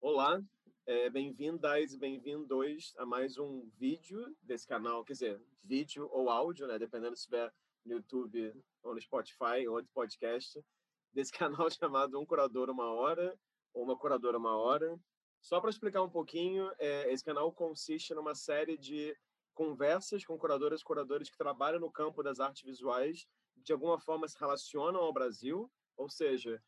Olá, é, bem-vindas e bem-vindos a mais um vídeo desse canal, quer dizer, vídeo ou áudio, né? Dependendo se estiver no YouTube ou no Spotify ou outro podcast, desse canal chamado Um Curador Uma Hora ou Uma Curadora Uma Hora. Só para explicar um pouquinho, é, esse canal consiste numa série de conversas com curadoras e curadores que trabalham no campo das artes visuais, de alguma forma se relacionam ao Brasil, ou seja,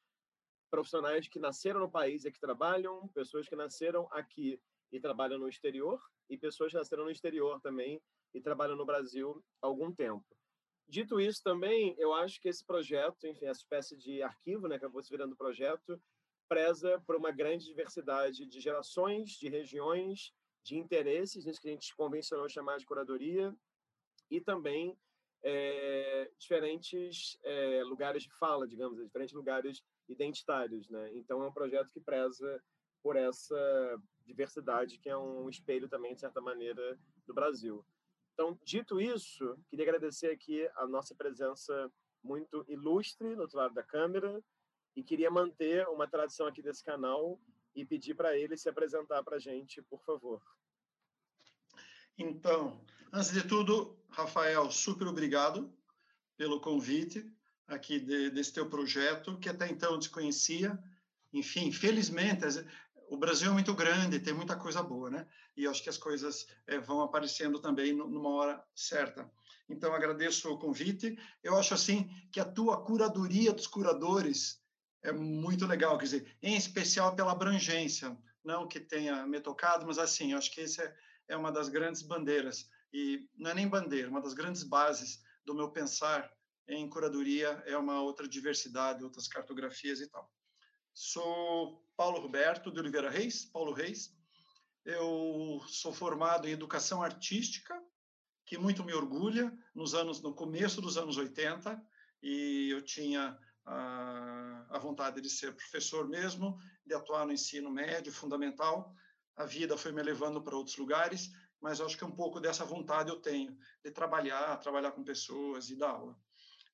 profissionais que nasceram no país e que trabalham, pessoas que nasceram aqui e trabalham no exterior, e pessoas que nasceram no exterior também e trabalham no Brasil há algum tempo. Dito isso também, eu acho que esse projeto, enfim, essa espécie de arquivo, né, que acabou se virando projeto, preza por uma grande diversidade de gerações, de regiões, de interesses, nisso que a gente convencionou chamar de curadoria, e também é, diferentes é, lugares de fala, digamos, diferentes lugares identitários. Né? Então, é um projeto que preza por essa diversidade, que é um espelho também, de certa maneira, do Brasil. Então, dito isso, queria agradecer aqui a nossa presença muito ilustre no outro lado da câmera e queria manter uma tradição aqui desse canal e pedir para ele se apresentar para a gente, por favor. Então, antes de tudo, Rafael, super obrigado pelo convite aqui de, desse teu projeto, que até então desconhecia. Enfim, felizmente, o Brasil é muito grande, tem muita coisa boa, né? E acho que as coisas é, vão aparecendo também numa hora certa. Então, agradeço o convite. Eu acho, assim, que a tua curadoria dos curadores é muito legal, quer dizer, em especial pela abrangência, não que tenha me tocado, mas, assim, acho que esse é, é uma das grandes bandeiras, e não é nem bandeira, uma das grandes bases do meu pensar em curadoria é uma outra diversidade, outras cartografias e tal. Sou Paulo Roberto de Oliveira Reis, Paulo Reis. Eu sou formado em educação artística, que muito me orgulha, nos anos no começo dos anos 80, e eu tinha a, a vontade de ser professor mesmo, de atuar no ensino médio, fundamental, a vida foi me levando para outros lugares, mas acho que um pouco dessa vontade eu tenho de trabalhar, trabalhar com pessoas e dar aula.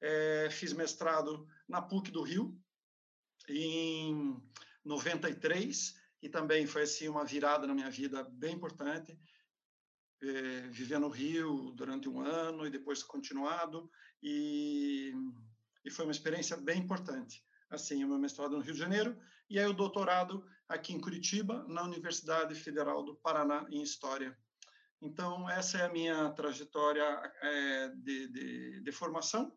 É, fiz mestrado na PUC do Rio em 93 e também foi assim uma virada na minha vida bem importante. É, viver no Rio durante um ano e depois continuado e, e foi uma experiência bem importante. Assim, o meu mestrado no Rio de Janeiro e aí o doutorado aqui em Curitiba, na Universidade Federal do Paraná, em História. Então, essa é a minha trajetória é, de, de, de, formação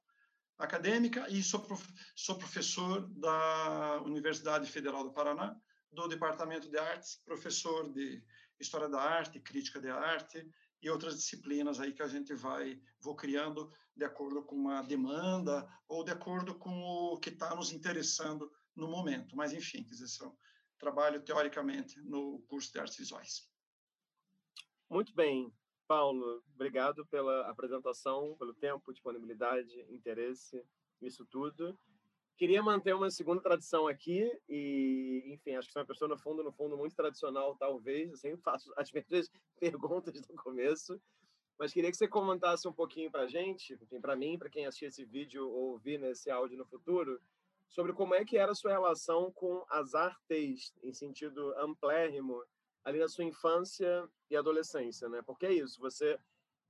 acadêmica e sou, prof, sou professor da Universidade Federal do Paraná, do Departamento de Artes, professor de História da Arte, Crítica de Arte e outras disciplinas aí que a gente vai vou criando de acordo com uma demanda ou de acordo com o que está nos interessando no momento. Mas, enfim, quer dizer, são, trabalho teoricamente no curso de artes visuais. Muito bem, Paulo, obrigado pela apresentação, pelo tempo, disponibilidade, interesse, isso tudo. Queria manter uma segunda tradição aqui e, enfim, acho que sou uma pessoa no fundo, no fundo muito tradicional, talvez. Eu sempre faço as mesmas perguntas no começo, mas queria que você comentasse um pouquinho para a gente, para mim, para quem assistir esse vídeo ou ouvir nesse áudio no futuro, sobre como é que era a sua relação com as artes, em sentido amplérrimo, ali na sua infância e adolescência, né? Porque é isso, você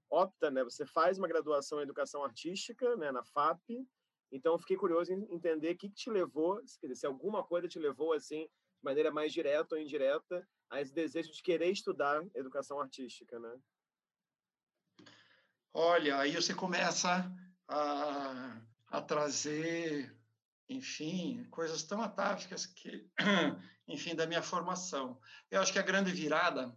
opta, né? Você faz uma graduação em educação artística, né? Na FAP. Então, fiquei curioso em entender o que, que te levou, dizer, se alguma coisa te levou, assim, de maneira mais direta ou indireta, a esse desejo de querer estudar educação artística, né? Olha, aí você começa a, a trazer enfim, coisas tão atávicas que, enfim, da minha formação. Eu acho que a grande virada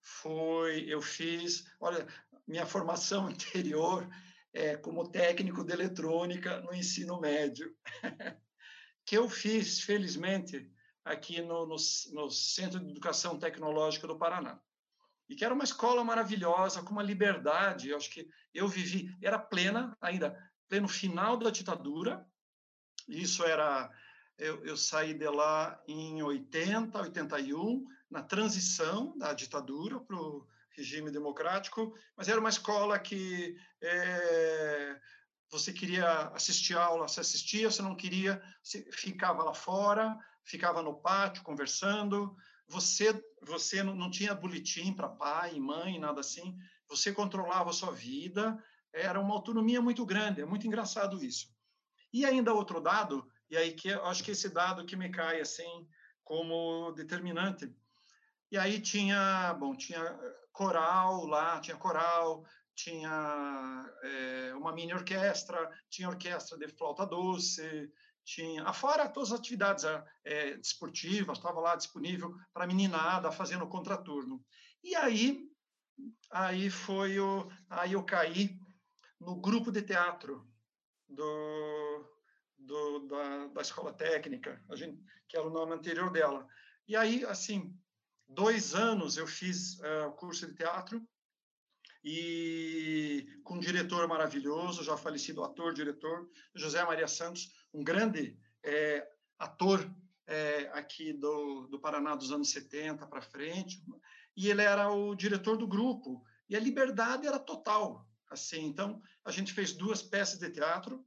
foi, eu fiz, olha, minha formação anterior é como técnico de eletrônica no ensino médio, que eu fiz, felizmente, aqui no, no, no Centro de Educação Tecnológica do Paraná. E que era uma escola maravilhosa, com uma liberdade, eu acho que eu vivi, era plena ainda, pleno final da ditadura, isso era. Eu, eu saí de lá em 80, 81, na transição da ditadura para o regime democrático, mas era uma escola que é, você queria assistir aula, você assistia, você não queria, você ficava lá fora, ficava no pátio conversando. Você você não, não tinha boletim para pai, mãe, nada assim. Você controlava a sua vida. Era uma autonomia muito grande. É muito engraçado isso. E ainda outro dado, e aí que acho que esse dado que me cai assim como determinante. E aí tinha, bom, tinha coral lá, tinha coral, tinha é, uma mini orquestra, tinha orquestra de flauta doce, tinha, afora todas as atividades é, desportivas, estava lá disponível para meninada fazendo contraturno. E aí, aí foi o, aí eu caí no grupo de teatro do, do da, da escola técnica, gente, que era o nome anterior dela. E aí, assim, dois anos eu fiz uh, o curso de teatro e com um diretor maravilhoso, já falecido ator, diretor, José Maria Santos, um grande é, ator é, aqui do, do Paraná dos anos 70 para frente, e ele era o diretor do grupo, e a liberdade era total, assim, então a gente fez duas peças de teatro,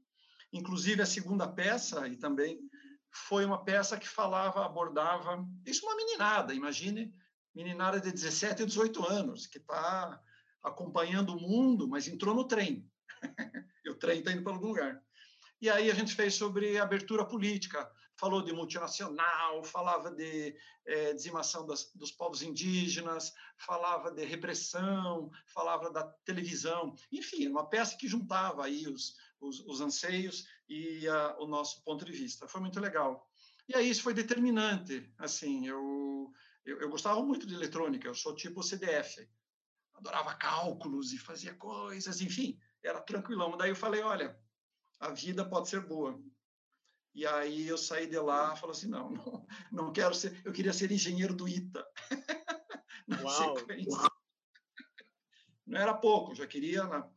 inclusive a segunda peça, e também foi uma peça que falava, abordava, isso uma meninada, imagine, meninada de 17 e 18 anos, que está acompanhando o mundo, mas entrou no trem. e o trem está indo para algum lugar. E aí a gente fez sobre abertura política, falou de multinacional, falava de é, dizimação das, dos povos indígenas, falava de repressão, falava da televisão, enfim, uma peça que juntava aí os, os, os anseios e a, o nosso ponto de vista. Foi muito legal. E aí isso foi determinante, assim, eu, eu, eu gostava muito de eletrônica, eu sou tipo CDF, adorava cálculos e fazia coisas, enfim, era tranquilão. Daí eu falei, olha, a vida pode ser boa. E aí eu saí de lá e falei assim, não, não, não quero ser, eu queria ser engenheiro do ITA. Na Uau. sequência. Não era pouco, já queria. Na...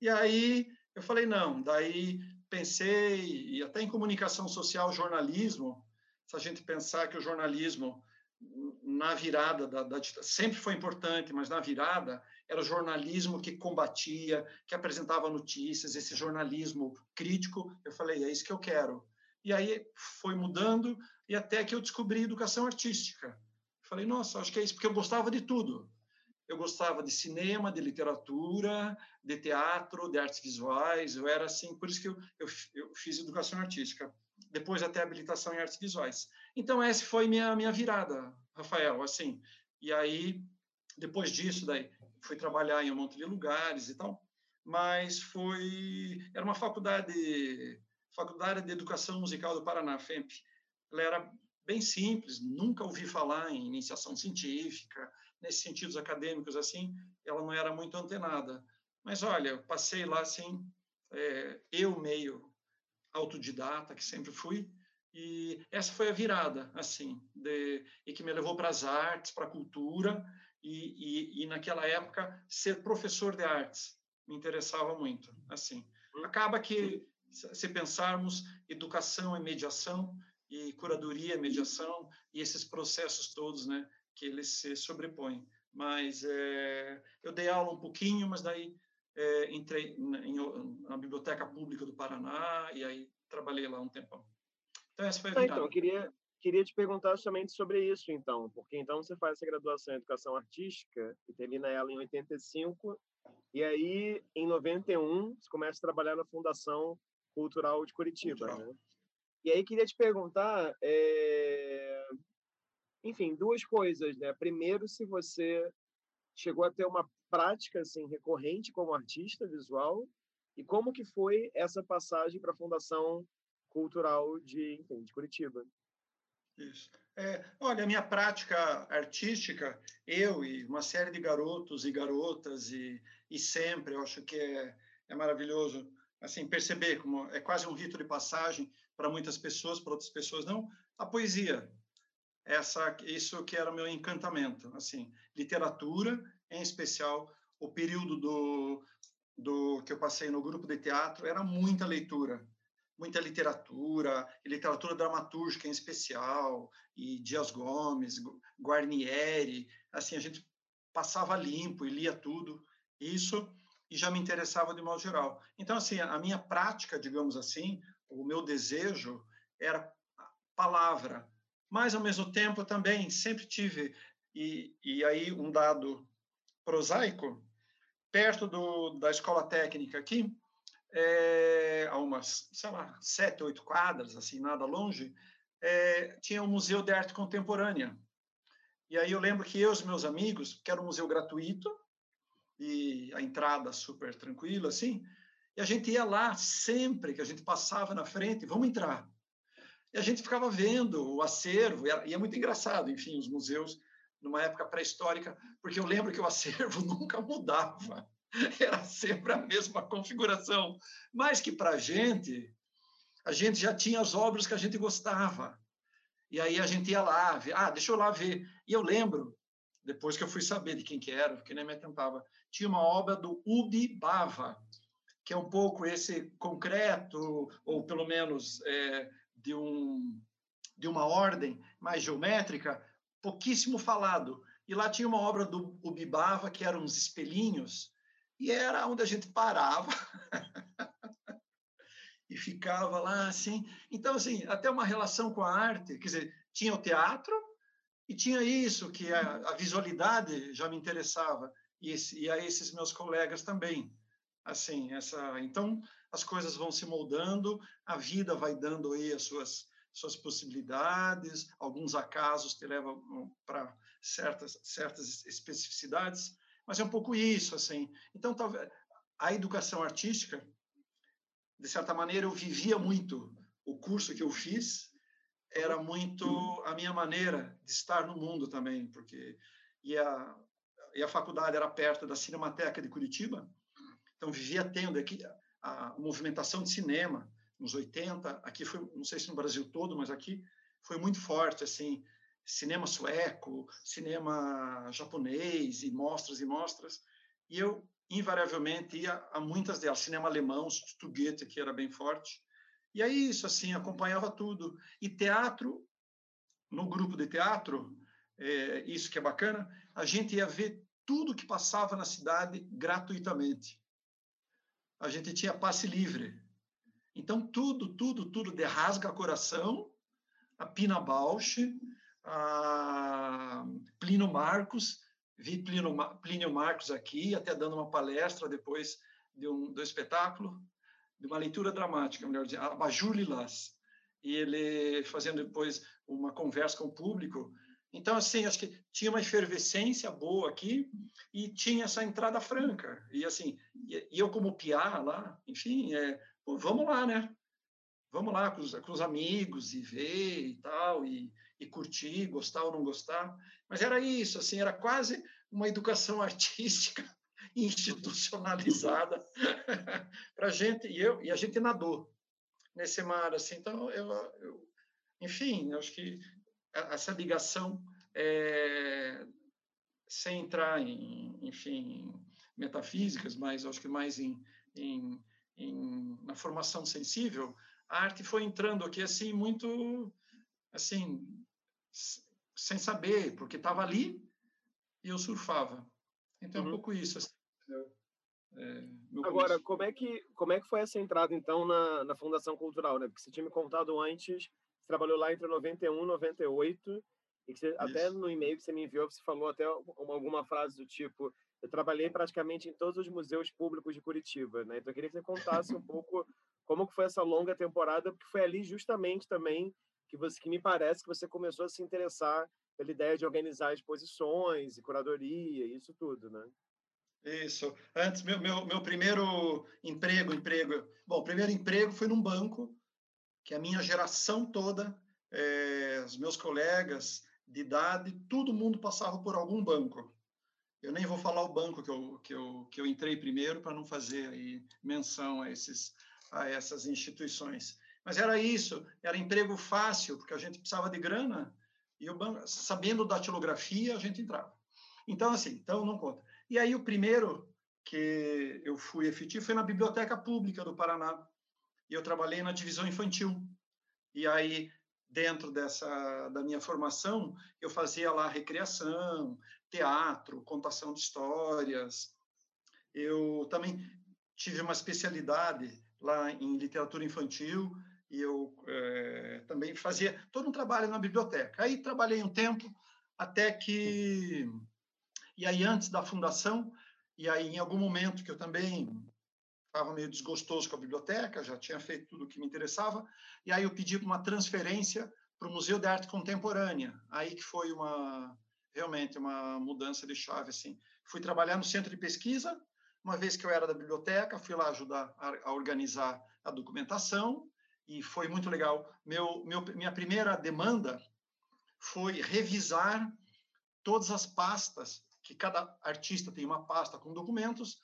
E aí eu falei, não, daí pensei, e até em comunicação social, jornalismo, se a gente pensar que o jornalismo na virada da, da, sempre foi importante, mas na virada era o jornalismo que combatia, que apresentava notícias, esse jornalismo crítico. Eu falei, é isso que eu quero. E aí foi mudando e até que eu descobri educação artística. Falei, nossa, acho que é isso porque eu gostava de tudo. Eu gostava de cinema, de literatura, de teatro, de artes visuais. Eu era assim, por isso que eu, eu, eu fiz educação artística depois até habilitação em artes visuais. Então essa foi minha minha virada, Rafael, assim. E aí depois disso daí fui trabalhar em um monte de lugares e tal, mas foi era uma faculdade faculdade de educação musical do Paraná, FEMP. Ela era bem simples, nunca ouvi falar em iniciação científica, nesses sentidos acadêmicos assim, ela não era muito antenada. Mas olha, passei lá assim, é, eu meio autodidata que sempre fui e essa foi a virada assim de, e que me levou para as artes para a cultura e, e, e, naquela época ser professor de artes me interessava muito assim hum. acaba que se pensarmos educação e mediação e curadoria e mediação e esses processos todos né que eles se sobrepõem mas é, eu dei aula um pouquinho mas daí é, entrei na, em, na Biblioteca Pública do Paraná e aí trabalhei lá um tempão. Então, essa foi a ah, Então, queria, queria te perguntar justamente sobre isso, então, porque então você faz essa graduação em Educação Artística e termina ela em 85, e aí, em 91, você começa a trabalhar na Fundação Cultural de Curitiba, Cultural. né? E aí, queria te perguntar, é... enfim, duas coisas, né? Primeiro, se você chegou a ter uma prática assim recorrente como artista visual e como que foi essa passagem para a Fundação Cultural de, enfim, de Curitiba? Isso. É, olha, a minha prática artística, eu e uma série de garotos e garotas e, e sempre, eu acho que é, é maravilhoso assim perceber como é quase um rito de passagem para muitas pessoas, para outras pessoas não, a poesia. Essa, isso que era o meu encantamento, assim, literatura em especial, o período do, do que eu passei no grupo de teatro era muita leitura, muita literatura, literatura dramatúrgica em especial, e Dias Gomes, Guarnieri, assim, a gente passava limpo e lia tudo, isso, e já me interessava de modo geral. Então, assim, a minha prática, digamos assim, o meu desejo era palavra, mas ao mesmo tempo também sempre tive e, e aí um dado prosaico perto do, da escola técnica aqui é, a umas sei lá sete oito quadras assim nada longe é, tinha o um museu de arte contemporânea e aí eu lembro que eu e os meus amigos que era um museu gratuito e a entrada super tranquila assim e a gente ia lá sempre que a gente passava na frente vamos entrar. E a gente ficava vendo o acervo, e é muito engraçado, enfim, os museus numa época pré-histórica, porque eu lembro que o acervo nunca mudava, era sempre a mesma configuração, mas que para a gente, a gente já tinha as obras que a gente gostava, e aí a gente ia lá, ah, deixa eu lá ver, e eu lembro, depois que eu fui saber de quem que era, porque nem me atentava, tinha uma obra do Ubi Bava, que é um pouco esse concreto, ou pelo menos é, de, um, de uma ordem mais geométrica, pouquíssimo falado. E lá tinha uma obra do Ubibava, que eram uns espelhinhos, e era onde a gente parava e ficava lá assim. Então, assim, até uma relação com a arte, quer dizer, tinha o teatro e tinha isso, que a, a visualidade já me interessava, e, esse, e a esses meus colegas também. Assim, essa, então, as coisas vão se moldando, a vida vai dando aí as suas suas possibilidades, alguns acasos te levam hum, para certas certas especificidades, mas é um pouco isso assim. Então, talvez a educação artística, de certa maneira, eu vivia muito o curso que eu fiz era muito a minha maneira de estar no mundo também, porque e a, e a faculdade era perto da Cinemateca de Curitiba, então vivia tendo aqui a movimentação de cinema nos 80, aqui foi, não sei se no Brasil todo, mas aqui foi muito forte, assim, cinema sueco, cinema japonês e mostras e mostras. E eu invariavelmente ia a muitas delas, cinema alemão, Stuttgart, que era bem forte. E aí isso assim, acompanhava tudo. E teatro, no grupo de teatro, é, isso que é bacana, a gente ia ver tudo que passava na cidade gratuitamente a gente tinha passe livre. Então, tudo, tudo, tudo de rasga coração, a Pina Bausch, a Plínio Marcos, vi Plínio, Plínio Marcos aqui, até dando uma palestra depois de um, do espetáculo, de uma leitura dramática, melhor dizendo, Abajur Lilás, e ele fazendo depois uma conversa com o público, então, assim, acho que tinha uma efervescência boa aqui e tinha essa entrada franca. E, assim, e, eu como piá lá, enfim, é, pô, vamos lá, né? Vamos lá com os, com os, amigos e ver e tal, e, e curtir, gostar ou não gostar. Mas era isso, assim, era quase uma educação artística institucionalizada para a gente, e, eu, e a gente nadou nesse mar, assim, então, eu, eu enfim, acho que essa ligação, é, sem entrar em, enfim, metafísicas, mas acho que mais em, em, em, na formação sensível, a arte foi entrando aqui assim muito, assim, sem saber, porque estava ali e eu surfava. Então uhum. é um uhum. pouco isso. Assim, é, Agora, como é que como é que foi essa entrada então na, na Fundação Cultural, né? Porque você tinha me contado antes você trabalhou lá entre 91 e 98, e que você, até no e-mail que você me enviou, você falou até alguma frase do tipo: Eu trabalhei praticamente em todos os museus públicos de Curitiba. Né? Então, eu queria que você contasse um pouco como que foi essa longa temporada, porque foi ali justamente também que, você, que me parece que você começou a se interessar pela ideia de organizar exposições e curadoria, isso tudo, né? Isso. Antes, meu, meu, meu primeiro emprego, emprego... Bom, primeiro emprego foi num banco, que a minha geração toda, é, os meus colegas de idade, todo mundo passava por algum banco. Eu nem vou falar o banco que eu, que eu, que eu entrei primeiro para não fazer aí menção a, esses, a essas instituições. Mas era isso, era emprego fácil, porque a gente precisava de grana, e o banco, sabendo datilografia, a gente entrava. Então, assim, então não conta. E aí o primeiro que eu fui efetivo foi na Biblioteca Pública do Paraná, e eu trabalhei na divisão infantil. E aí, dentro dessa da minha formação, eu fazia lá recreação, teatro, contação de histórias. Eu também tive uma especialidade lá em literatura infantil e eu é, também fazia todo um trabalho na biblioteca. Aí trabalhei um tempo até que e aí antes da fundação e aí em algum momento que eu também estava meio desgostoso com a biblioteca, já tinha feito tudo o que me interessava, e aí eu pedi uma transferência para o Museu de Arte Contemporânea. Aí que foi uma realmente uma mudança de chave assim. Fui trabalhar no centro de pesquisa, uma vez que eu era da biblioteca, fui lá ajudar a, organizar a documentação e foi muito legal. Meu, meu, minha primeira demanda foi revisar todas as pastas, que cada artista tem uma pasta com documentos.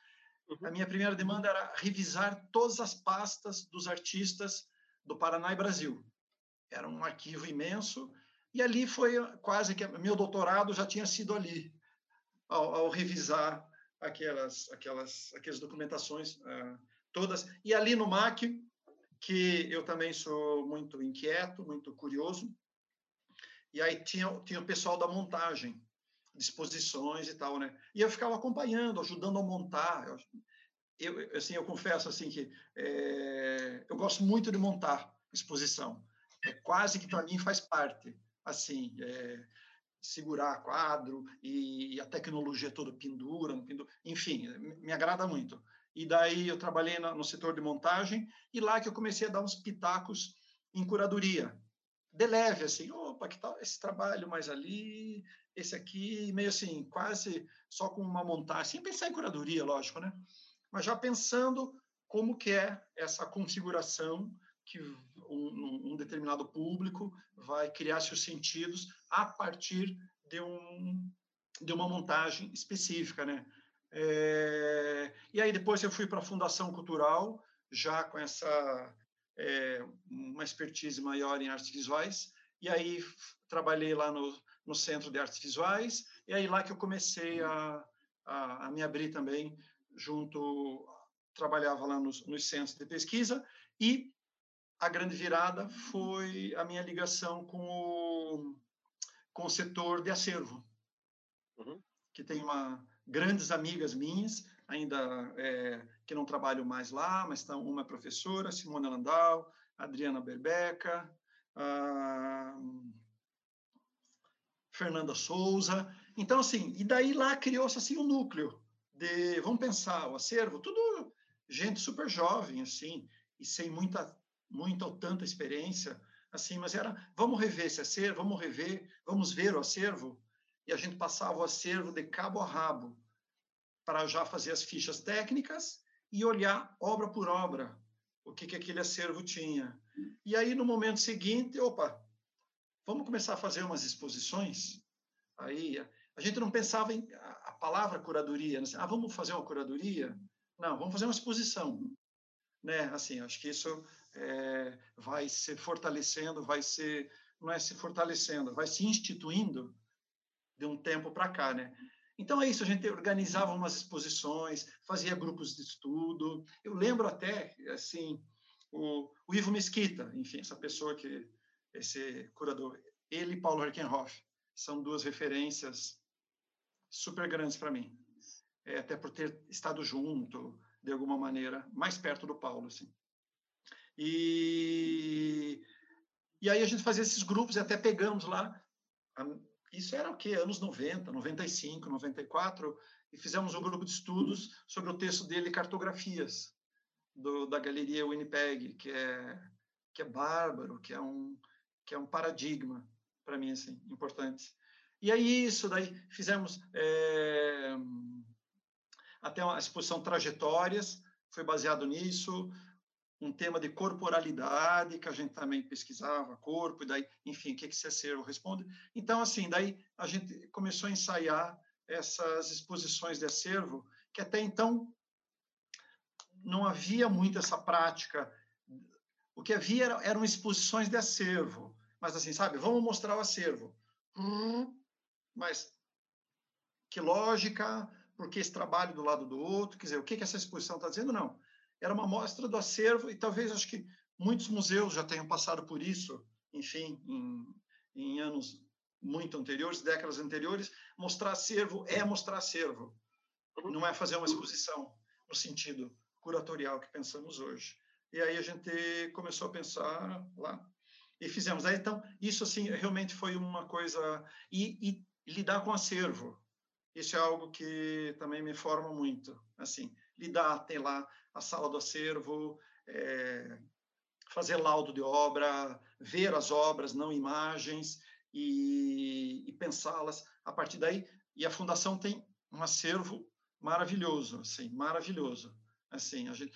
Uhum. A minha primeira demanda era revisar todas as pastas dos artistas do Paraná e Brasil. Era um arquivo imenso e ali foi quase que meu doutorado já tinha sido ali ao, ao revisar aquelas aquelas aquelas documentações uh, todas e ali no MAC que eu também sou muito inquieto, muito curioso. E aí tinha, tinha o pessoal da montagem, disposições e tal, né? E eu ficava acompanhando, ajudando a montar. Eu, eu assim, eu confesso assim que é, eu gosto muito de montar exposição. É quase que para mim faz parte, assim, é, segurar quadro e, a tecnologia toda pendura, pendura, enfim, me agrada muito. E daí eu trabalhei no setor de montagem e lá que eu comecei a dar uns pitacos em curadoria. De leve, assim, opa, que tal esse trabalho mais ali, esse aqui, meio assim, quase só com uma montagem, sem pensar em curadoria, lógico, né? Mas já pensando como que é essa configuração que um, um determinado público vai criar seus sentidos a partir de, um, de uma montagem específica, né? É, e aí depois eu fui para a Fundação Cultural, já com essa é, uma expertise maior em artes visuais, e aí trabalhei lá no, no Centro de Artes Visuais, e aí lá que eu comecei a, a, a me abrir também, junto, trabalhava lá nos, nos centros de pesquisa, e a grande virada foi a minha ligação com o, com o setor de acervo, uhum. que tem uma, grandes amigas minhas, ainda é, que não trabalham mais lá, mas estão, uma é professora, Simona Landau, Adriana Berbeca, Fernanda Souza. Então, assim, e daí lá criou-se assim um núcleo de, vamos pensar, o acervo, tudo gente super jovem, assim, e sem muita, muita ou tanta experiência, assim, mas era, vamos rever esse acervo, vamos rever, vamos ver o acervo, e a gente passava o acervo de cabo a rabo para já fazer as fichas técnicas e olhar obra por obra o que, que aquele acervo tinha. E aí, no momento seguinte, opa, vamos começar a fazer umas exposições? Aí, a gente não pensava em a palavra curadoria, né? ah, vamos fazer uma curadoria? Não, vamos fazer uma exposição. Né? Assim, acho que isso é, vai se fortalecendo, vai ser, não é se fortalecendo, vai se instituindo de um tempo para cá, né? Então é isso, a gente organizava umas exposições, fazia grupos de estudo. Eu lembro até, assim, o, o Ivo Mesquita, enfim, essa pessoa que, esse curador, ele e Paulo Herkenhoff, são duas referências super grandes para mim. É, até por ter estado junto, de alguma maneira, mais perto do Paulo, assim. E, e aí a gente fazia esses grupos e até pegamos lá isso era o quê? Anos 90, 95, 94, e fizemos um grupo de estudos sobre o texto dele, Cartografias, do, da galeria Winnipeg, que é, que é bárbaro, que é um, que é um paradigma, para mim, assim, importante. E aí, isso daí, fizemos é, até uma exposição Trajetórias, foi baseado nisso, um tema de corporalidade, que a gente também pesquisava, corpo, e daí, enfim, o que, que esse acervo responde. Então, assim, daí a gente começou a ensaiar essas exposições de acervo, que até então não havia muito essa prática. O que havia eram exposições de acervo, mas assim, sabe, vamos mostrar o acervo. Mas que lógica, porque esse trabalho do lado do outro, quer dizer, o que, que essa exposição está dizendo? Não era uma amostra do acervo e talvez acho que muitos museus já tenham passado por isso, enfim, em, em anos muito anteriores, décadas anteriores, mostrar acervo é mostrar acervo, uhum. não é fazer uma exposição no sentido curatorial que pensamos hoje. E aí a gente começou a pensar lá e fizemos. Aí, então, isso assim realmente foi uma coisa e, e lidar com acervo. Isso é algo que também me forma muito. Assim, lidar, tem lá a sala do acervo, é, fazer laudo de obra, ver as obras, não imagens, e, e pensá-las a partir daí. E a fundação tem um acervo maravilhoso, assim, maravilhoso. Assim, a gente,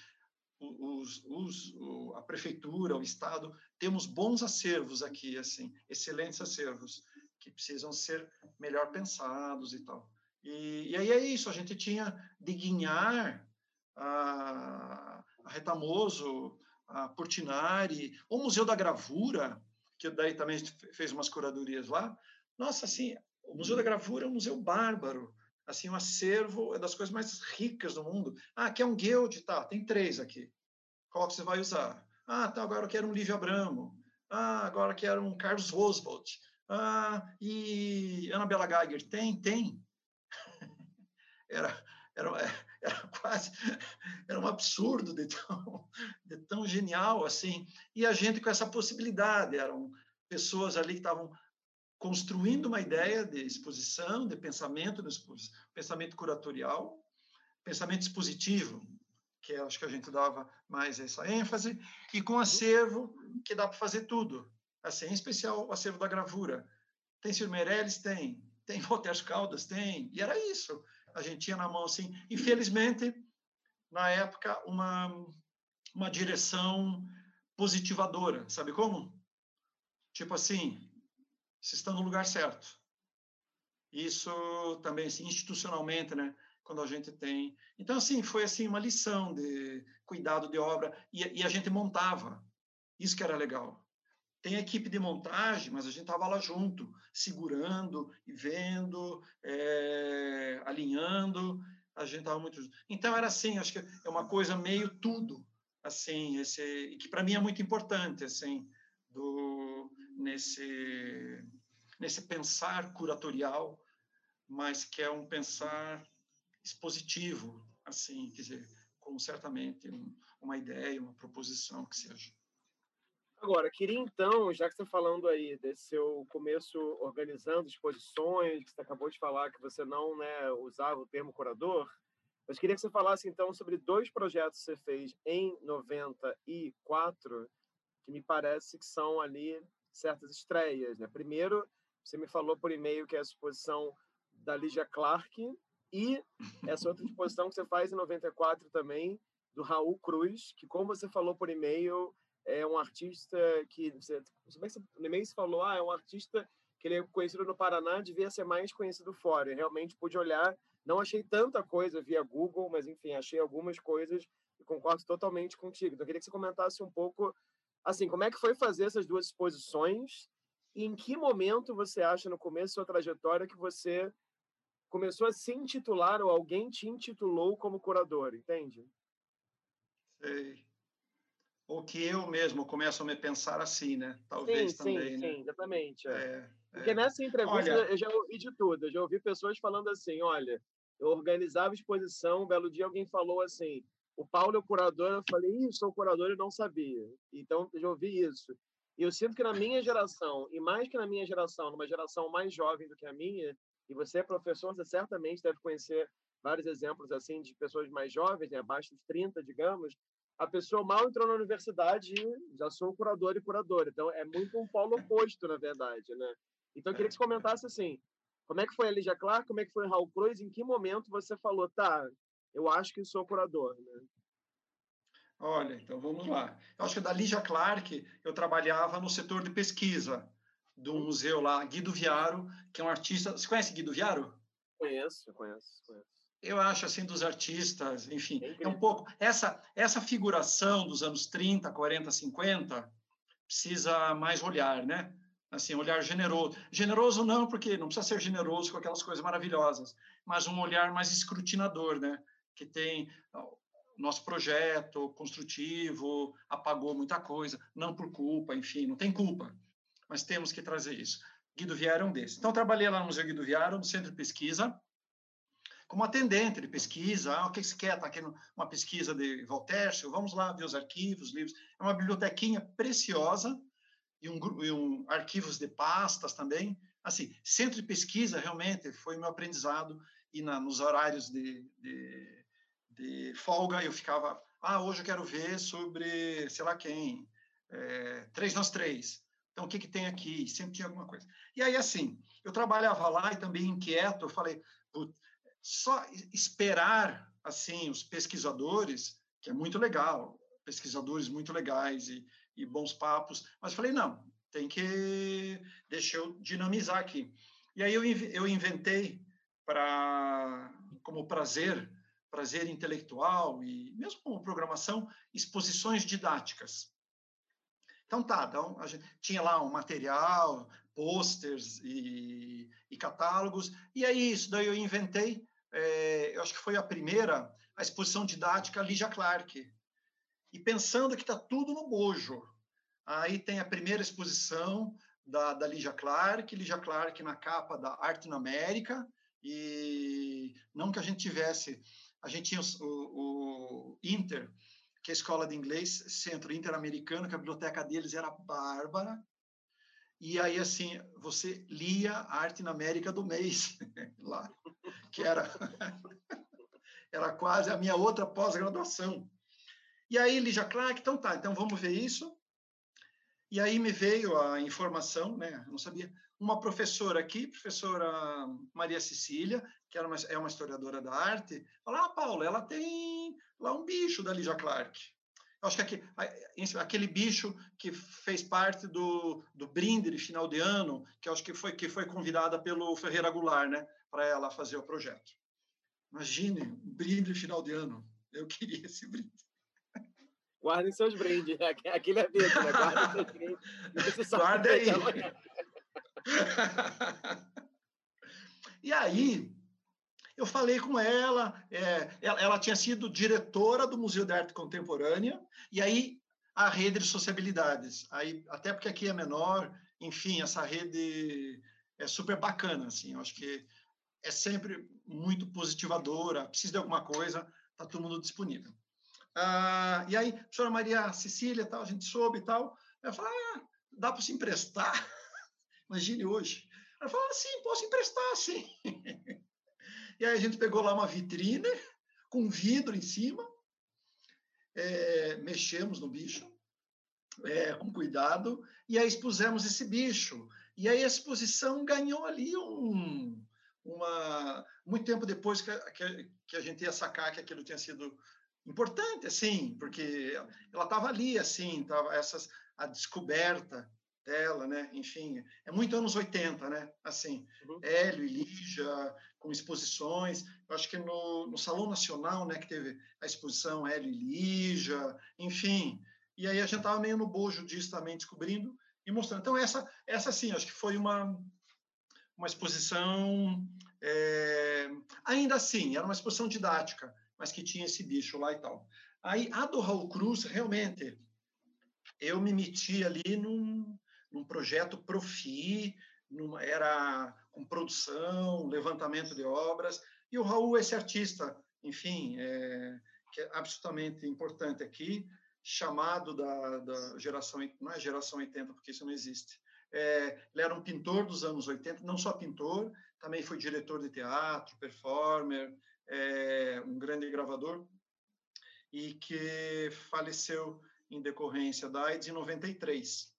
os, os, a prefeitura, o estado, temos bons acervos aqui, assim, excelentes acervos que precisam ser melhor pensados e tal. E, e aí é isso, a gente tinha de Guinhar, a, a Retamoso, a Portinari, o Museu da Gravura, que daí também fez umas curadorias lá. Nossa, assim, o Museu da Gravura é um museu bárbaro, assim, um acervo é das coisas mais ricas do mundo. Ah, quer um Guild? Tá, tem três aqui. Qual que você vai usar? Ah, tá, agora eu quero um Lívio Abramo. Ah, agora quero um Carlos Roosevelt. Ah, e Annabella Geiger. Tem, tem. era, era, era quase era um absurdo de tão, de tão genial assim. E a gente com essa possibilidade, eram pessoas ali que estavam construindo uma ideia de exposição, de pensamento, de pensamento curatorial, pensamento expositivo, que acho que a gente dava mais essa ênfase, e com acervo, que dá para fazer tudo. Assim, em especial o acervo da gravura. Tem Sr. Meirelles? Tem. Tem Walter Caldas? Tem. E era isso a gente tinha na mão assim. Infelizmente, na época, uma, uma direção positivadora. Sabe como? Tipo assim, se está no lugar certo. Isso também, assim, institucionalmente, né? Quando a gente tem. Então, assim, foi assim uma lição de cuidado de obra e, e a gente montava. Isso que era legal. Tem equipe de montagem, mas a gente estava lá junto, segurando e vendo, é, alinhando. A gente estava muito. Então era assim, acho que é uma coisa meio tudo, assim, esse que para mim é muito importante, assim, do nesse nesse pensar curatorial, mas que é um pensar expositivo, assim, quer dizer, com certamente um, uma ideia, uma proposição que seja. Agora, queria então, já que você está falando aí desse seu começo organizando exposições, que você acabou de falar que você não né, usava o termo curador, mas queria que você falasse então sobre dois projetos que você fez em 94, que me parece que são ali certas estreias. Né? Primeiro, você me falou por e-mail que é a exposição da Lígia Clark e essa outra exposição que você faz em 94 também, do Raul Cruz, que como você falou por e-mail, é um artista que você, você no e-mail você falou, ah, é um artista que ele é conhecido no Paraná, devia ser mais conhecido fora. Eu realmente pude olhar, não achei tanta coisa via Google, mas enfim, achei algumas coisas e concordo totalmente contigo. Então, eu queria que você comentasse um pouco, assim, como é que foi fazer essas duas exposições e em que momento você acha no começo da sua trajetória que você começou a se intitular ou alguém te intitulou como curador, entende? Sei ou que eu mesmo começo a me pensar assim, né? Talvez sim, também, sim, né? Sim, exatamente. É. É, Porque é. nessa entrevista olha... eu já ouvi de tudo. Eu já ouvi pessoas falando assim, olha, eu organizava exposição, um belo dia alguém falou assim, o Paulo é o curador, eu falei, Ih, sou curador e não sabia. Então, eu já ouvi isso. E eu sinto que na minha geração, e mais que na minha geração, numa geração mais jovem do que a minha, e você é professor, você certamente deve conhecer vários exemplos assim de pessoas mais jovens, né, abaixo dos 30, digamos, a pessoa mal entrou na universidade e já sou curador e curador. Então, é muito um polo oposto, na verdade, né? Então, eu queria que você comentasse, assim, como é que foi a Lígia Clark, como é que foi o Raul Cruz, em que momento você falou, tá, eu acho que sou curador, né? Olha, então vamos lá. Eu acho que da Lígia Clark, eu trabalhava no setor de pesquisa do museu lá, Guido Viaro, que é um artista... Você conhece Guido Viaro? Conheço, conheço, conheço eu acho assim dos artistas, enfim, é um pouco essa essa figuração dos anos 30, 40, 50 precisa mais olhar, né? Assim, olhar generoso. Generoso não, porque não precisa ser generoso com aquelas coisas maravilhosas, mas um olhar mais escrutinador, né? Que tem nosso projeto construtivo apagou muita coisa, não por culpa, enfim, não tem culpa, mas temos que trazer isso. Guido Vieira é um desses. Então, trabalhei lá no Museu Guido Vieira, no Centro de Pesquisa, como atendente de pesquisa. Ah, o que você quer? Está aqui uma pesquisa de Voltaire, vamos lá ver os arquivos, livros. É uma bibliotequinha preciosa e um, e um arquivos de pastas também. Assim, centro de pesquisa realmente foi meu aprendizado e na, nos horários de, de, de folga eu ficava, ah, hoje eu quero ver sobre, sei lá quem, é, três nós três. Então, o que, que tem aqui? Sempre tinha alguma coisa. E aí, assim, eu trabalhava lá e também inquieto, eu falei, só esperar, assim, os pesquisadores, que é muito legal, pesquisadores muito legais e, e bons papos, mas falei, não, tem que, deixa eu dinamizar aqui. E aí eu, eu inventei para, como prazer, prazer intelectual e mesmo programação, exposições didáticas. Então tá, então gente tinha lá um material, posters e, e catálogos, e aí isso daí eu inventei, é, eu acho que foi a primeira, a exposição didática Lígia Clark. E pensando que está tudo no bojo. Aí tem a primeira exposição da, da Lígia Clark, Lígia Clark na capa da Arte na América, e não que a gente tivesse, a gente tinha o, o Inter, que é a escola de inglês, Centro Interamericano, que a biblioteca deles era bárbara. E aí, assim, você lia Arte na América do mês, lá, que era, era quase a minha outra pós-graduação. E aí, Lígia Clark, então tá, então vamos ver isso. E aí me veio a informação, né? Eu não sabia. Uma professora aqui, professora Maria Cecília, que era uma, é uma historiadora da arte, falou: Ah, Paulo, ela tem lá um bicho da Lígia Clark. Eu acho que aquele, aquele bicho que fez parte do, do brinde de final de ano, que acho que foi, que foi convidada pelo Ferreira Goulart, né, para ela fazer o projeto. Imagine, um brinde de final de ano. Eu queria esse brinde. Guardem seus brindes. Aquele é mesmo, né? Guardem seus brindes. Guarda aí. e aí, eu falei com ela, é, ela, ela, tinha sido diretora do Museu de Arte Contemporânea, e aí a rede de sociabilidades. Aí, até porque aqui é menor, enfim, essa rede é super bacana, assim, eu acho que é sempre muito positivadora, precisa de alguma coisa, está todo mundo disponível. Ah, e aí, a senhora Maria Cecília, tal, a gente soube e tal, ela falou, ah, dá para se emprestar? Imagine hoje. Ela falou, ah, sim, posso emprestar, sim. E aí a gente pegou lá uma vitrine com vidro em cima, é, mexemos no bicho é, com cuidado e aí expusemos esse bicho. E aí a exposição ganhou ali um, uma muito tempo depois que, que, que, a gente ia sacar que aquilo tinha sido importante, assim, porque ela estava ali, assim, tava essas a descoberta dela, né? Enfim, é muito anos 80, né? Assim, uhum. Hélio e Lígia, com exposições. Eu acho que no, no Salão Nacional, né, que teve a exposição Hélio e Lígia, enfim. E aí a gente estava meio no bojo disso também, descobrindo e mostrando. Então, essa, essa sim, acho que foi uma, uma exposição. É, ainda assim, era uma exposição didática, mas que tinha esse bicho lá e tal. Aí, a do Raul Cruz, realmente, eu me meti ali num, num projeto Profi, numa, era com produção, levantamento de obras, e o Raul, esse artista, enfim, é, que é absolutamente importante aqui, chamado da, da geração, não é geração 80, porque isso não existe, é, ele era um pintor dos anos 80, não só pintor, também foi diretor de teatro, performer, é, um grande gravador, e que faleceu em decorrência da AIDS em 93.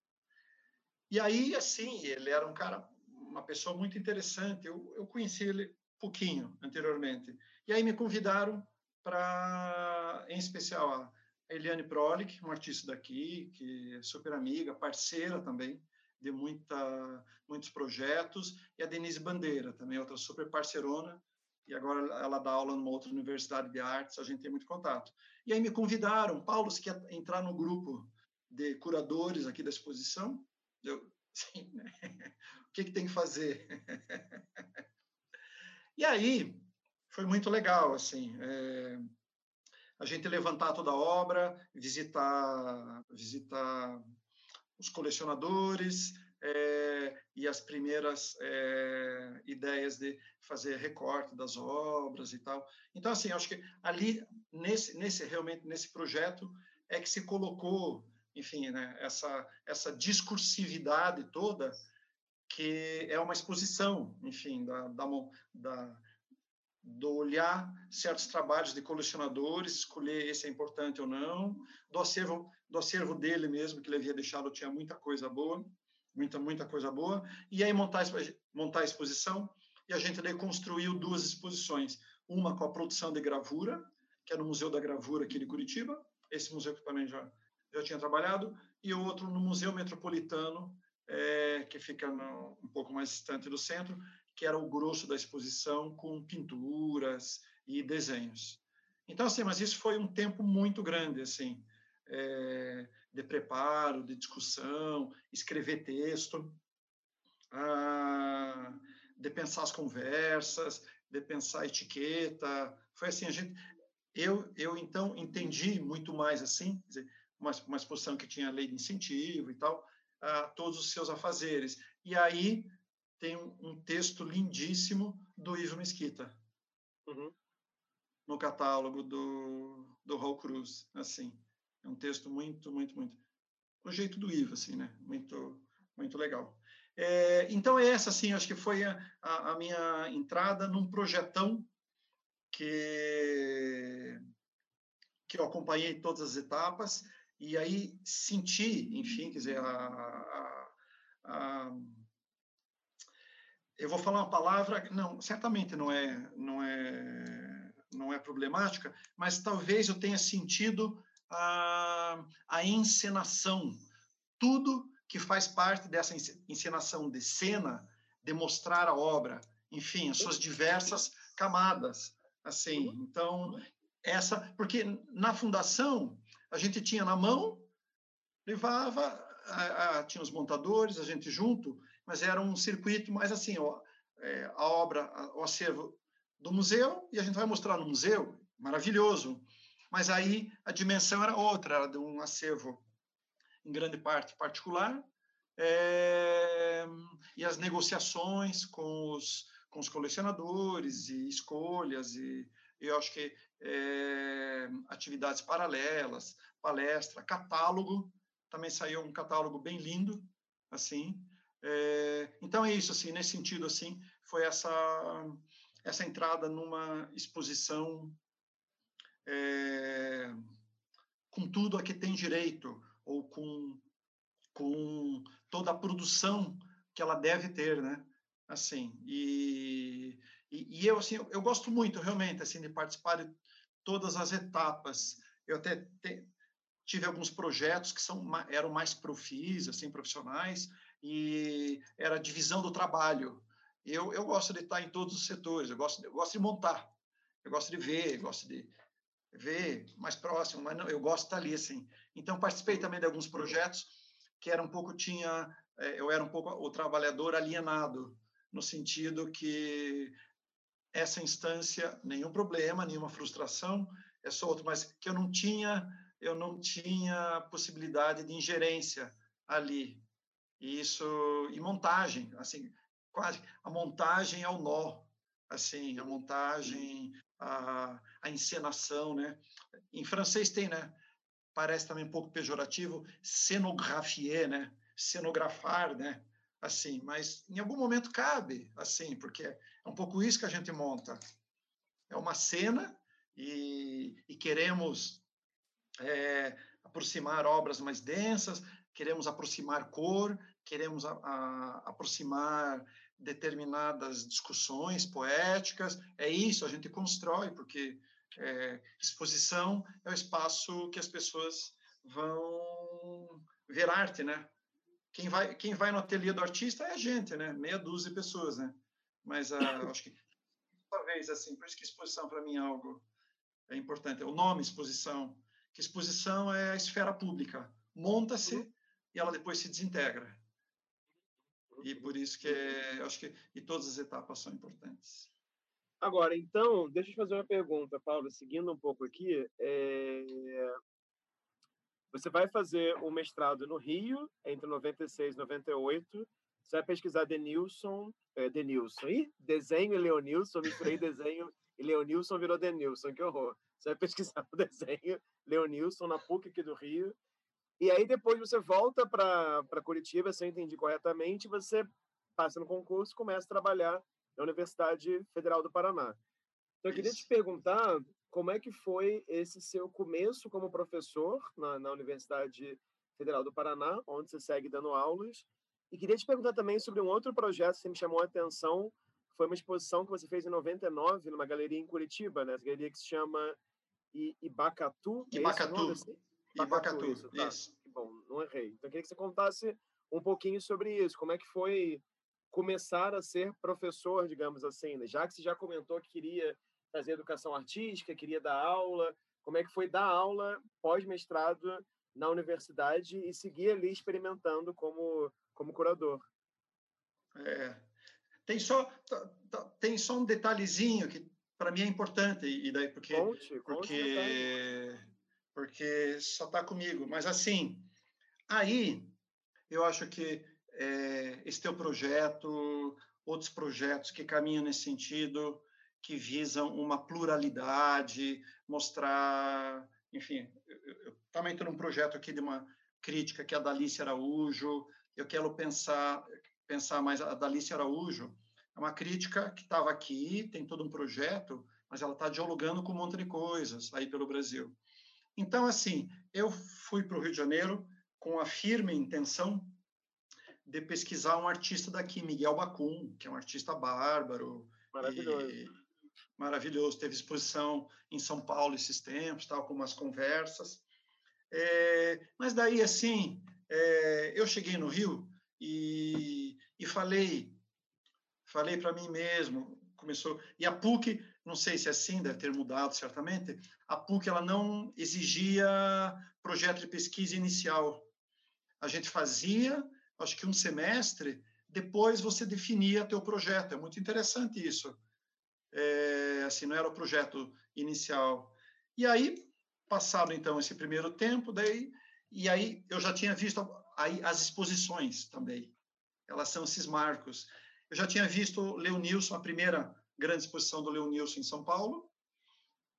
E aí, assim, ele era um cara, uma pessoa muito interessante. Eu, eu conheci ele pouquinho anteriormente. E aí me convidaram para, em especial, a Eliane Prolik, uma artista daqui, que é super amiga, parceira também de muita, muitos projetos, e a Denise Bandeira, também outra super parceirona, e agora ela dá aula numa outra universidade de artes, a gente tem muito contato. E aí me convidaram, Paulo, você quer entrar no grupo de curadores aqui da exposição? Eu, sim, né? o que, que tem que fazer? e aí, foi muito legal, assim, é, a gente levantar toda a obra, visitar, visitar os colecionadores, é, e as primeiras é, ideias de fazer recorte das obras e tal. Então, assim, acho que ali, nesse, nesse realmente, nesse projeto, é que se colocou, enfim, né, essa, essa discursividade toda, que é uma exposição, enfim, da, da, da do olhar certos trabalhos de colecionadores, escolher esse é importante ou não, do acervo, do acervo dele mesmo, que ele havia deixado, tinha muita coisa boa, muita, muita coisa boa, e aí montar, montar a exposição, e a gente daí construiu duas exposições, uma com a produção de gravura, que é no Museu da Gravura aqui de Curitiba, esse museu que também já, já tinha trabalhado, e o outro no Museu Metropolitano, é, que fica no, um pouco mais distante do centro, que era o grosso da exposição, com pinturas e desenhos. Então, assim, mas isso foi um tempo muito grande, assim, é, de preparo, de discussão, escrever texto, ah, de pensar as conversas, de pensar a etiqueta. Foi assim, a gente, eu, eu então entendi muito mais assim, dizer, uma, uma exposição que tinha lei de incentivo e tal, a todos os seus afazeres. E aí tem um, um texto lindíssimo do Ivo Mesquita uhum. no catálogo do, do Raul Cruz, assim. É um texto muito, muito, muito. O jeito do Ivo, assim, né? Muito, muito legal. É, então, é essa, assim, acho que foi a, a, a, minha entrada num projetão que, que eu acompanhei todas as etapas e aí senti, enfim, quer dizer, a, a, eu vou falar uma palavra, não, certamente não é, não é, não é problemática, mas talvez eu tenha sentido a, a encenação, tudo que faz parte dessa encenação de cena, de mostrar a obra, enfim, as suas diversas camadas, assim. Então, essa, porque na fundação a gente tinha na mão, levava, a, a, tinha os montadores, a gente junto, mas era um circuito mais assim, ó, é, a obra, o acervo do museu, e a gente vai mostrar no museu, maravilhoso. Mas aí a dimensão era outra, era de um acervo em grande parte particular, é, e as negociações com os, com os colecionadores e escolhas, e eu acho que é, atividades paralelas, palestra, catálogo, também saiu um catálogo bem lindo, assim, é, então é isso assim, nesse sentido assim, foi essa essa entrada numa exposição é, com tudo a que tem direito ou com com toda a produção que ela deve ter, né? Assim, e, e, e eu assim, eu, eu, gosto muito realmente assim de participar de todas as etapas. Eu até te, tive alguns projetos que são eram mais profis, assim, profissionais, e era a divisão do trabalho. Eu, eu gosto de estar em todos os setores, eu gosto, eu gosto de montar, eu gosto de ver, eu gosto de ver mais próximo, mas não, eu gosto de estar ali, assim. Então, participei também de alguns projetos que era um pouco, tinha, eh, eu era um pouco o trabalhador alienado, no sentido que essa instância, nenhum problema, nenhuma frustração, é só outro, mas que eu não tinha, eu não tinha possibilidade de ingerência ali, isso e montagem, assim, quase a montagem ao nó, assim, a montagem, a, a encenação, né? Em francês tem, né? Parece também um pouco pejorativo, cenografie, né? Cenografar, né? Assim, mas em algum momento cabe, assim, porque é um pouco isso que a gente monta. É uma cena e, e queremos é, aproximar obras mais densas, queremos aproximar cor, queremos a, a, aproximar determinadas discussões poéticas. É isso, a gente constrói, porque é, exposição é o espaço que as pessoas vão ver arte, né? Quem vai, quem vai no ateliê do artista é a gente, né? Meia dúzia de pessoas, né? Mas uh, acho que talvez assim, por isso que exposição para mim é algo é importante. É o nome exposição, que exposição é a esfera pública. Monta-se uhum. e ela depois se desintegra. E por isso que é, acho que e todas as etapas são importantes. Agora, então, deixa eu te fazer uma pergunta, Paulo, seguindo um pouco aqui. É... Você vai fazer o mestrado no Rio, entre 96 e 98. Você vai pesquisar Denilson, é, Denilson. Desenho e Leonilson, misturei desenho e Leonilson virou Denilson, que horror. Você vai pesquisar o desenho Leonilson na PUC aqui do Rio. E aí depois você volta para Curitiba, se eu entendi corretamente, você passa no concurso começa a trabalhar na Universidade Federal do Paraná. Então, eu queria te perguntar como é que foi esse seu começo como professor na, na Universidade Federal do Paraná, onde você segue dando aulas. E queria te perguntar também sobre um outro projeto que me chamou a atenção, foi uma exposição que você fez em 99 numa galeria em Curitiba, né? Essa galeria que se chama Ibacatu. Ibacatu. É assim? Ibacatu, isso, tá. isso. Bom, não errei. Então, eu queria que você contasse um pouquinho sobre isso. Como é que foi começar a ser professor, digamos assim, né? já que você já comentou que queria fazer educação artística, queria dar aula, como é que foi dar aula pós-mestrado na universidade e seguir ali experimentando como como curador? É, tem só tem só um detalhezinho que para mim é importante e daí porque conte, porque porque só está comigo, mas assim aí eu acho que é, esse teu projeto, outros projetos que caminham nesse sentido, que visam uma pluralidade, mostrar, enfim, eu também estou num projeto aqui de uma crítica que é a Dalice Araújo, eu quero pensar pensar mais a Dalice Araújo, é uma crítica que estava aqui, tem todo um projeto, mas ela está dialogando com um monte de coisas aí pelo Brasil. Então, assim, eu fui para o Rio de Janeiro com a firme intenção de pesquisar um artista daqui, Miguel Bacum, que é um artista bárbaro. Maravilhoso. maravilhoso. Teve exposição em São Paulo esses tempos, tal, com umas conversas. É, mas daí, assim, é, eu cheguei no Rio e, e falei, falei para mim mesmo, começou... E a PUC, não sei se é assim, deve ter mudado certamente, a PUC ela não exigia projeto de pesquisa inicial. A gente fazia acho que um semestre, depois você definia teu projeto. É muito interessante isso. É, assim, não era o projeto inicial. E aí, passado então esse primeiro tempo, daí, e aí eu já tinha visto aí as exposições também. Elas são esses marcos. Eu já tinha visto Leonilson, a primeira grande exposição do Leonilson em São Paulo.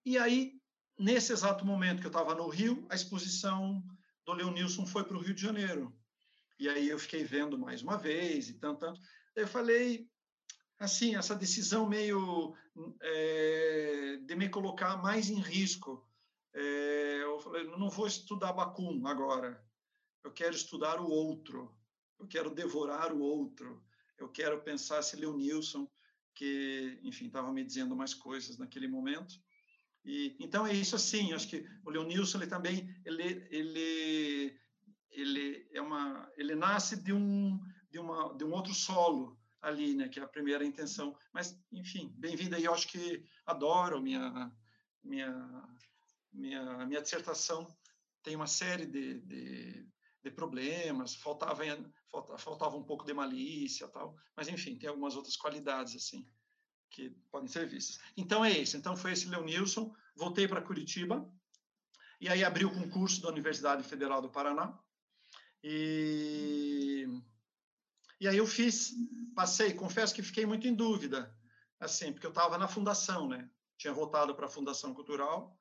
E aí, nesse exato momento que eu estava no Rio, a exposição do Leonilson foi para o Rio de Janeiro. E aí eu fiquei vendo mais uma vez e tanto, tanto. Eu falei, assim, essa decisão meio é, de me colocar mais em risco. É, eu falei, não vou estudar Bacum agora. Eu quero estudar o outro. Eu quero devorar o outro. Eu quero pensar se Leonilson, que, enfim, estava me dizendo mais coisas naquele momento. E, então é isso assim. Acho que o Leonilson ele também ele ele ele é uma ele nasce de um de uma de um outro solo ali né que é a primeira intenção. Mas enfim bem-vinda aí. Eu acho que adoro minha minha minha minha dissertação. Tem uma série de, de, de problemas. Faltava faltava um pouco de malícia tal. Mas enfim tem algumas outras qualidades assim que podem ser vistas. Então é isso. Então foi esse Leonilson. Voltei para Curitiba. E aí abri o concurso da Universidade Federal do Paraná e, e aí eu fiz, passei, confesso que fiquei muito em dúvida, assim, porque eu estava na fundação, né? Tinha voltado para a Fundação Cultural,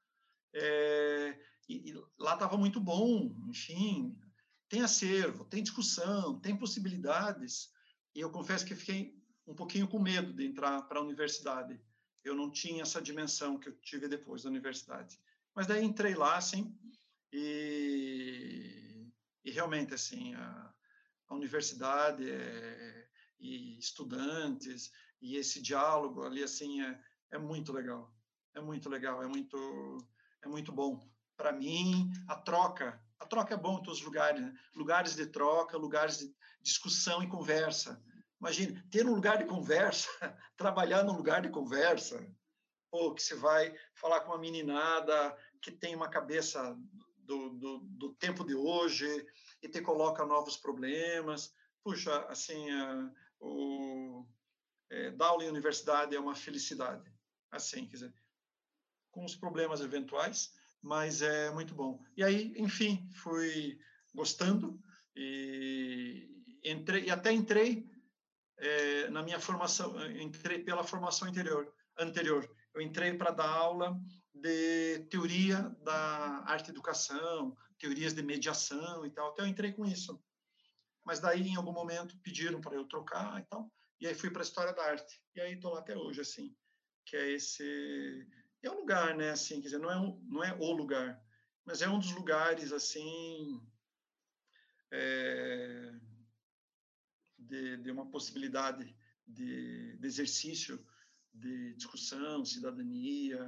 é, e, e, lá estava muito bom, enfim, tem acervo, tem discussão, tem possibilidades, e eu confesso que fiquei um pouquinho com medo de entrar para a universidade. Eu não tinha essa dimensão que eu tive depois da universidade. Mas daí entrei lá, assim, e e realmente assim a, a universidade é, e estudantes e esse diálogo ali assim é, é muito legal. É muito legal é muito é muito bom para mim. A troca a troca é bom em todos os lugares né? lugares de troca lugares de discussão e conversa. Imagine ter um lugar de conversa trabalhar num lugar de conversa ou que você vai falar com uma meninada que tem uma cabeça do, do, do tempo de hoje e te coloca novos problemas. Puxa, assim, uh, o, é, dar aula em universidade é uma felicidade. Assim, quer dizer, com os problemas eventuais, mas é muito bom. E aí, enfim, fui gostando e entrei e até entrei é, na minha formação, entrei pela formação interior anterior. Eu entrei para dar aula de teoria da arte educação, teorias de mediação e tal. Então eu entrei com isso. Mas daí em algum momento pediram para eu trocar e tal. E aí fui para a história da arte. E aí estou lá até hoje assim, que é esse é um lugar, né, assim, quer dizer, não é um, não é o lugar, mas é um dos lugares assim é, de, de uma possibilidade de, de exercício de discussão, cidadania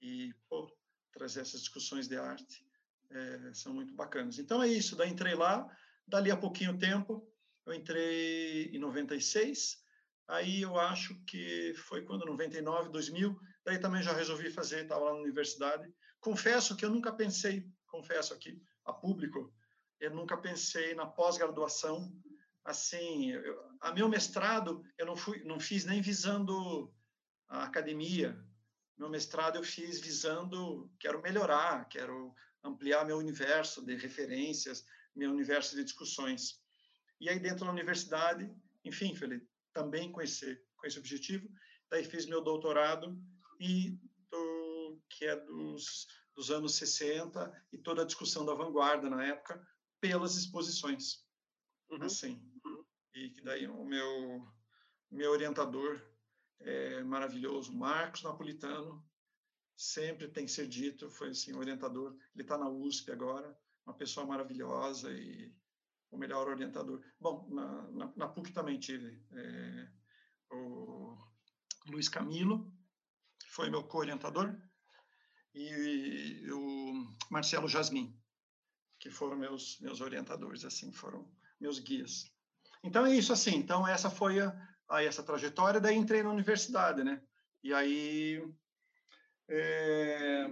e pô, trazer essas discussões de arte é, são muito bacanas. Então é isso, daí entrei lá, dali a pouquinho tempo, eu entrei em 96, aí eu acho que foi quando 99, 2000, daí também já resolvi fazer, estava lá na universidade. Confesso que eu nunca pensei, confesso aqui a público, eu nunca pensei na pós-graduação assim, eu, a meu mestrado eu não fui, não fiz nem visando a academia. Meu mestrado eu fiz visando, quero melhorar, quero ampliar meu universo de referências, meu universo de discussões. E aí dentro da universidade, enfim, Felipe, também com esse, com esse objetivo, daí fiz meu doutorado e do, que é dos, dos anos 60 e toda a discussão da vanguarda na época pelas exposições. Uhum. Assim. Uhum. E que daí o meu meu orientador é maravilhoso, Marcos Napolitano, sempre tem que ser dito, foi assim, orientador. Ele está na USP agora, uma pessoa maravilhosa e o melhor orientador. Bom, na, na, na PUC também tive é, o Luiz Camilo, foi meu co-orientador, e, e o Marcelo Jasmin, que foram meus meus orientadores, assim, foram meus guias. Então é isso assim. Então essa foi a, a essa trajetória. Daí entrei na universidade, né? E aí é...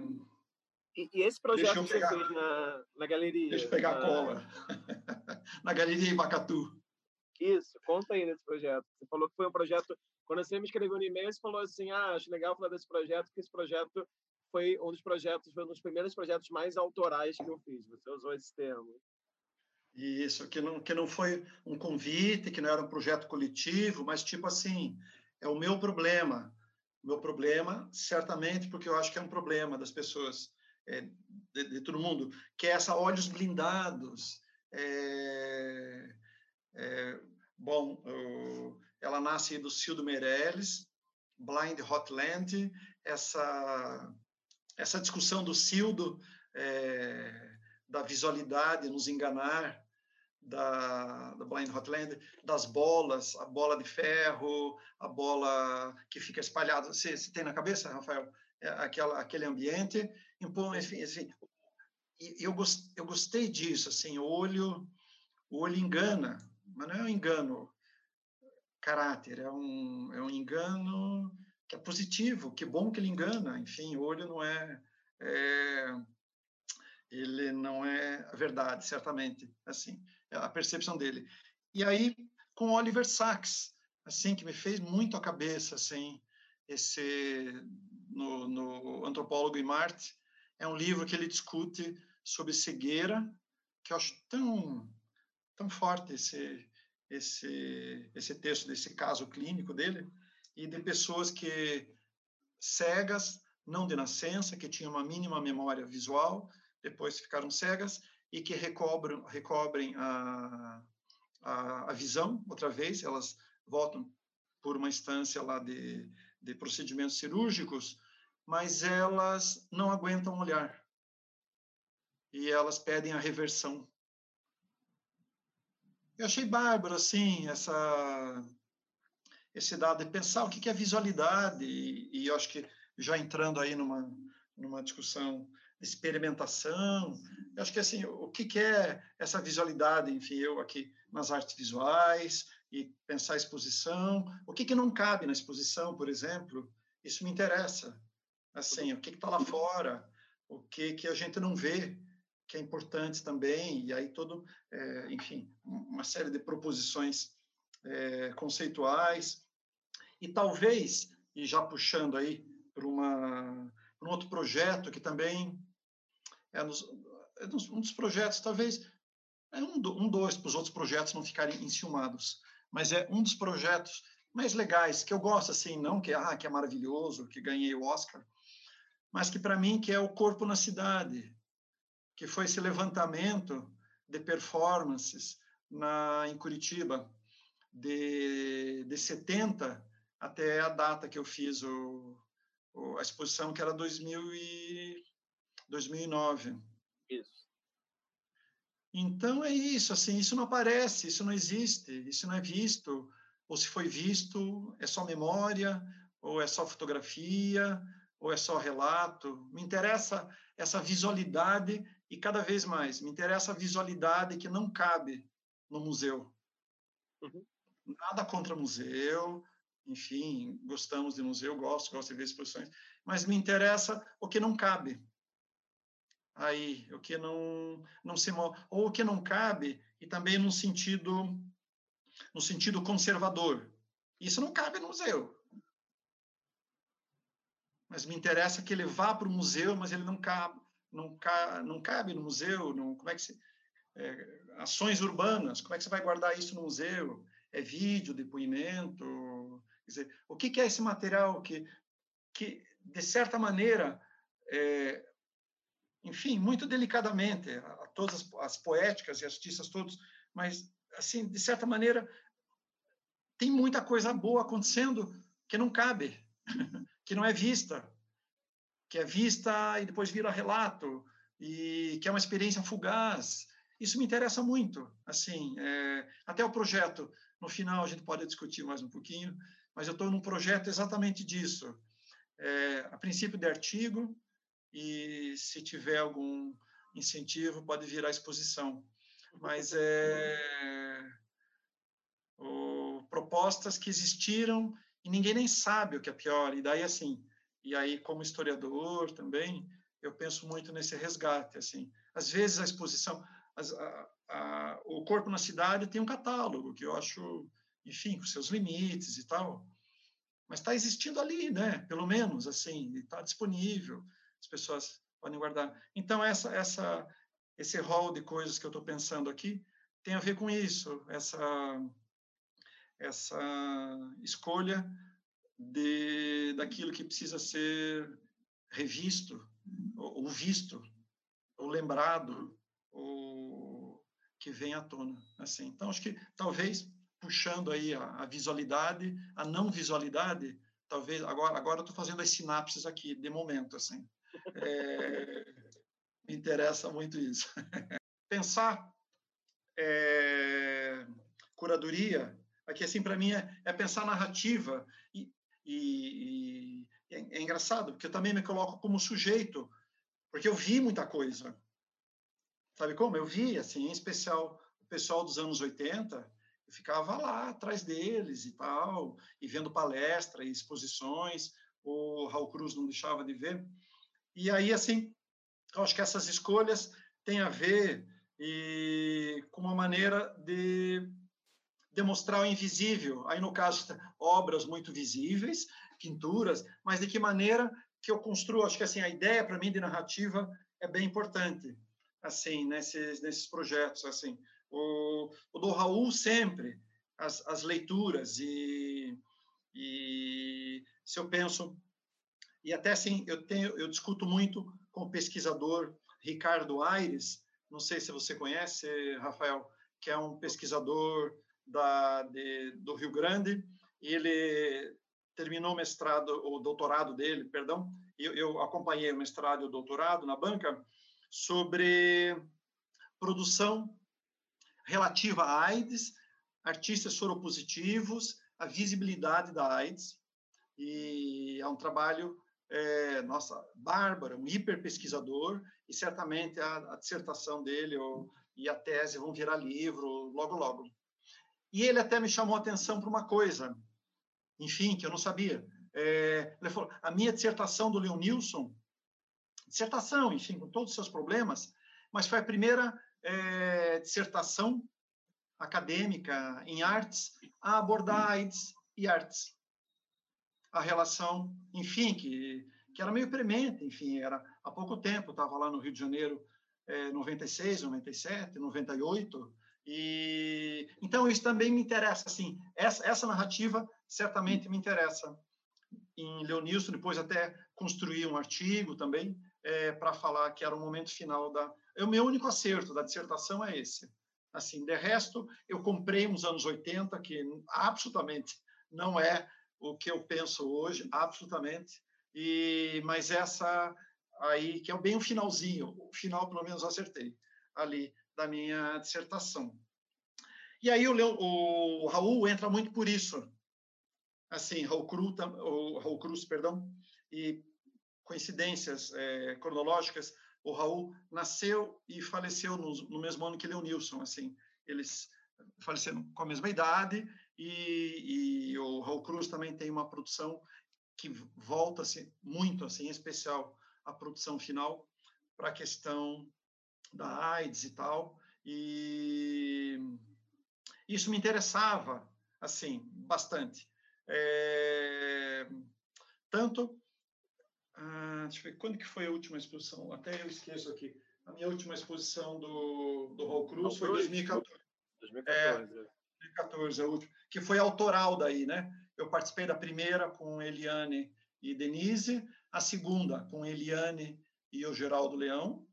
E, e, esse projeto que pegar, você fez na, na galeria? Deixa eu pegar na... a cola. na galeria Ibacatu. Isso, conta aí nesse projeto. Você falou que foi um projeto. Quando você me escreveu no e-mail, você falou assim: ah, acho legal falar desse projeto, porque esse projeto foi um dos projetos, foi um dos primeiros projetos mais autorais que eu fiz. Você usou esse termo. Isso, que não, que não foi um convite, que não era um projeto coletivo, mas tipo assim, é o meu problema. O meu problema, certamente, porque eu acho que é um problema das pessoas, é, de, de, todo mundo, que é essa olhos blindados. É, é, bom, ela nasce do Cildo Meirelles, Blind Hotland, essa, essa discussão do Cildo, é, da visualidade nos enganar, da, da Blind Hotland, das bolas, a bola de ferro, a bola que fica espalhada. Você, você tem na cabeça, Rafael? É aquela, aquele ambiente. Então, enfim, assim, eu, gost, eu gostei disso, assim, o olho, o olho engana, mas não é um engano caráter, é um, é um engano que é positivo, que bom que ele engana, enfim, o olho não é, é ele não é a verdade, certamente, assim, a percepção dele. E aí, com Oliver Sacks, assim, que me fez muito a cabeça, assim, esse, no, no Antropólogo e Marte, é um livro que ele discute sobre cegueira, que eu acho tão, tão forte esse, esse, esse texto desse caso clínico dele, e de pessoas que cegas, não de nascença, que tinham uma mínima memória visual, depois ficaram cegas e que recobrem, recobrem a, a, a, visão outra vez, elas voltam por uma instância lá de, de procedimentos cirúrgicos, mas elas não aguentam olhar e elas pedem a reversão. Eu achei bárbaro, assim, essa, esse dado de pensar o que é visualidade, e, e eu acho que já entrando aí numa, numa discussão experimentação. Eu acho que assim, o que, é essa visualidade, enfim, eu aqui nas artes visuais e pensar a exposição, o que, que não cabe na exposição, por exemplo, isso me interessa. Assim, o que está lá fora, o que, que a gente não vê, que é importante também, e aí todo, é, enfim, uma série de proposições é, conceituais, e talvez, e já puxando aí para uma um outro projeto que também é, nos, é um dos projetos, talvez, é um, um dois, para os outros projetos não ficarem enciumados, mas é um dos projetos mais legais, que eu gosto, assim, não que, ah, que é maravilhoso, que ganhei o Oscar, mas que para mim que é o Corpo na Cidade, que foi esse levantamento de performances na, em Curitiba, de, de 70 até a data que eu fiz o, o, a exposição, que era 2000 e, 2009. Isso. Então é isso, assim, isso não aparece, isso não existe, isso não é visto, ou se foi visto, é só memória, ou é só fotografia, ou é só relato. Me interessa essa visualidade e cada vez mais, me interessa a visualidade que não cabe no museu. Uhum. Nada contra museu, enfim, gostamos de museu, gosto, gosto de ver exposições, mas me interessa o que não cabe. Aí, o que não não se ou o que não cabe e também no sentido no sentido conservador. Isso não cabe no museu. Mas me interessa que ele vá para o museu, mas ele não cabe, não, não cabe no museu. Não, como é que se, é, ações urbanas, como é que você vai guardar isso no museu? É vídeo, depoimento? Quer dizer, o que, que é esse material que, que de certa maneira, é, enfim, muito delicadamente, a, todas as, as poéticas e artistas todos, mas assim, de certa maneira, tem muita coisa boa acontecendo que não cabe, que não é vista, que é vista e depois vira relato, e que é uma experiência fugaz. Isso me interessa muito, assim, é, até o projeto, no final a gente pode discutir mais um pouquinho, mas eu estou num projeto exatamente disso, é, a princípio de artigo, e se tiver algum incentivo pode virar exposição mas é o, propostas que existiram e ninguém nem sabe o que é pior. E daí assim, e aí como historiador também, eu penso muito nesse resgate assim. Às vezes a exposição, as, a, a, o corpo na cidade tem um catálogo que eu acho, enfim, com seus limites e tal, mas está existindo ali, né? Pelo menos assim, está disponível, as pessoas podem guardar. Então essa essa esse rol de coisas que eu estou pensando aqui tem a ver com isso, essa, essa escolha de, daquilo que precisa ser revisto, ou, visto, ou lembrado, ou que vem à tona. Assim. Então, acho que talvez puxando aí a, a visualidade, a não visualidade, talvez agora agora estou fazendo as sinapses aqui de momento assim é, me interessa muito isso. Pensar é, curadoria, aqui assim para mim é, é, pensar narrativa e, e, e é, engraçado porque eu também me coloco como sujeito, porque eu vi muita coisa. Sabe como? Eu vi, assim, em especial o pessoal dos anos 80, eu ficava lá atrás deles e tal, e vendo palestra e exposições, o Raul Cruz não deixava de ver. E aí, assim, eu acho que essas escolhas têm a ver e, com uma maneira de demonstrar o invisível. Aí, no caso, obras muito visíveis, pinturas, mas de que maneira que eu construo? Acho que assim a ideia para mim de narrativa é bem importante, assim, nesses nesses projetos, assim. O, o do Raul sempre as, as leituras e, e se eu penso e até assim eu tenho eu discuto muito com o pesquisador Ricardo Aires, não sei se você conhece, Rafael, que é um pesquisador da, de, do Rio Grande, ele terminou o mestrado, o doutorado dele, perdão, eu, eu acompanhei o mestrado e o doutorado na banca, sobre produção relativa à AIDS, artistas soropositivos, a visibilidade da AIDS, e é um trabalho é, nossa, Bárbara, um hiper pesquisador, e certamente a, a dissertação dele ou, e a tese vão virar livro logo, logo. E ele até me chamou a atenção para uma coisa, enfim, que eu não sabia. É, ele falou: a minha dissertação do Leonilson, dissertação, enfim, com todos os seus problemas, mas foi a primeira é, dissertação acadêmica em artes a abordar AIDS e artes a relação, enfim, que que era meio premente, enfim, era há pouco tempo, estava lá no Rio de Janeiro, é, 96, 97, 98, e então isso também me interessa, assim, essa, essa narrativa certamente me interessa em Leonilson, depois até construí um artigo também é, para falar que era o momento final da. É o meu único acerto da dissertação é esse. Assim, de resto, eu comprei uns anos 80 que absolutamente não é o que eu penso hoje, absolutamente. E mas essa aí que é bem o finalzinho, o final pelo menos eu acertei ali da minha dissertação. E aí o, Leo, o Raul entra muito por isso, assim, Raul Cruz, o Raul Cruz, perdão, e coincidências é, cronológicas, o Raul nasceu e faleceu no, no mesmo ano que Leonilson, assim, eles faleceram com a mesma idade e, e o Raul Cruz também tem uma produção que volta assim, muito, assim, em especial a produção final para a questão da AIDS e tal, e isso me interessava, assim, bastante. É, tanto, ah, deixa eu ver, quando que foi a última exposição? Até eu esqueço aqui. A minha última exposição do, do Raul Cruz foi em 2014. 2014. É, 2014, a última, que foi autoral daí, né? Eu participei da primeira com Eliane e Denise, a segunda com Eliane e o Geraldo Leão,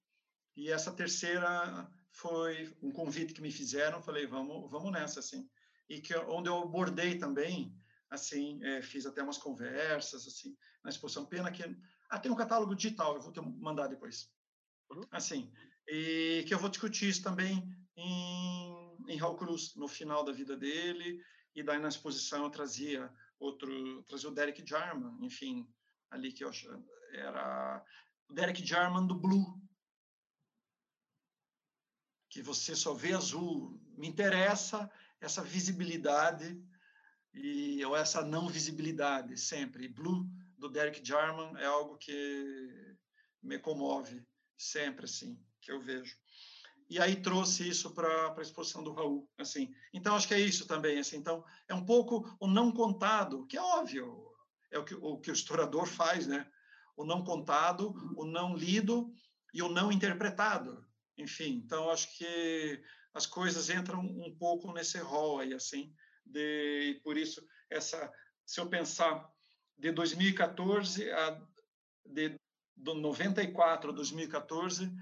e essa terceira foi um convite que me fizeram, falei, vamos, vamos nessa, assim. E que onde eu abordei também assim, é, fiz até umas conversas, assim, na exposição. Pena que... Ah, tem um catálogo digital, eu vou te mandar depois. Uhum. Assim, e que eu vou discutir isso também em, em Cruz, no final da vida dele, e daí na exposição eu trazia outro, trazia o Derek Jarman, enfim, ali que eu era o Derek Jarman do Blue, que você só vê azul. Me interessa essa visibilidade e ou essa não visibilidade sempre. Blue do Derek Jarman é algo que me comove sempre assim que eu vejo. E aí trouxe isso para a exposição do Raul, assim. Então acho que é isso também, assim. Então é um pouco o não contado, que é óbvio, é o que o, que o historiador faz, né? O não contado, o não lido e o não interpretado. Enfim, então acho que as coisas entram um pouco nesse rol aí, assim de por isso essa se eu pensar de 2014 a de do 94 a 2014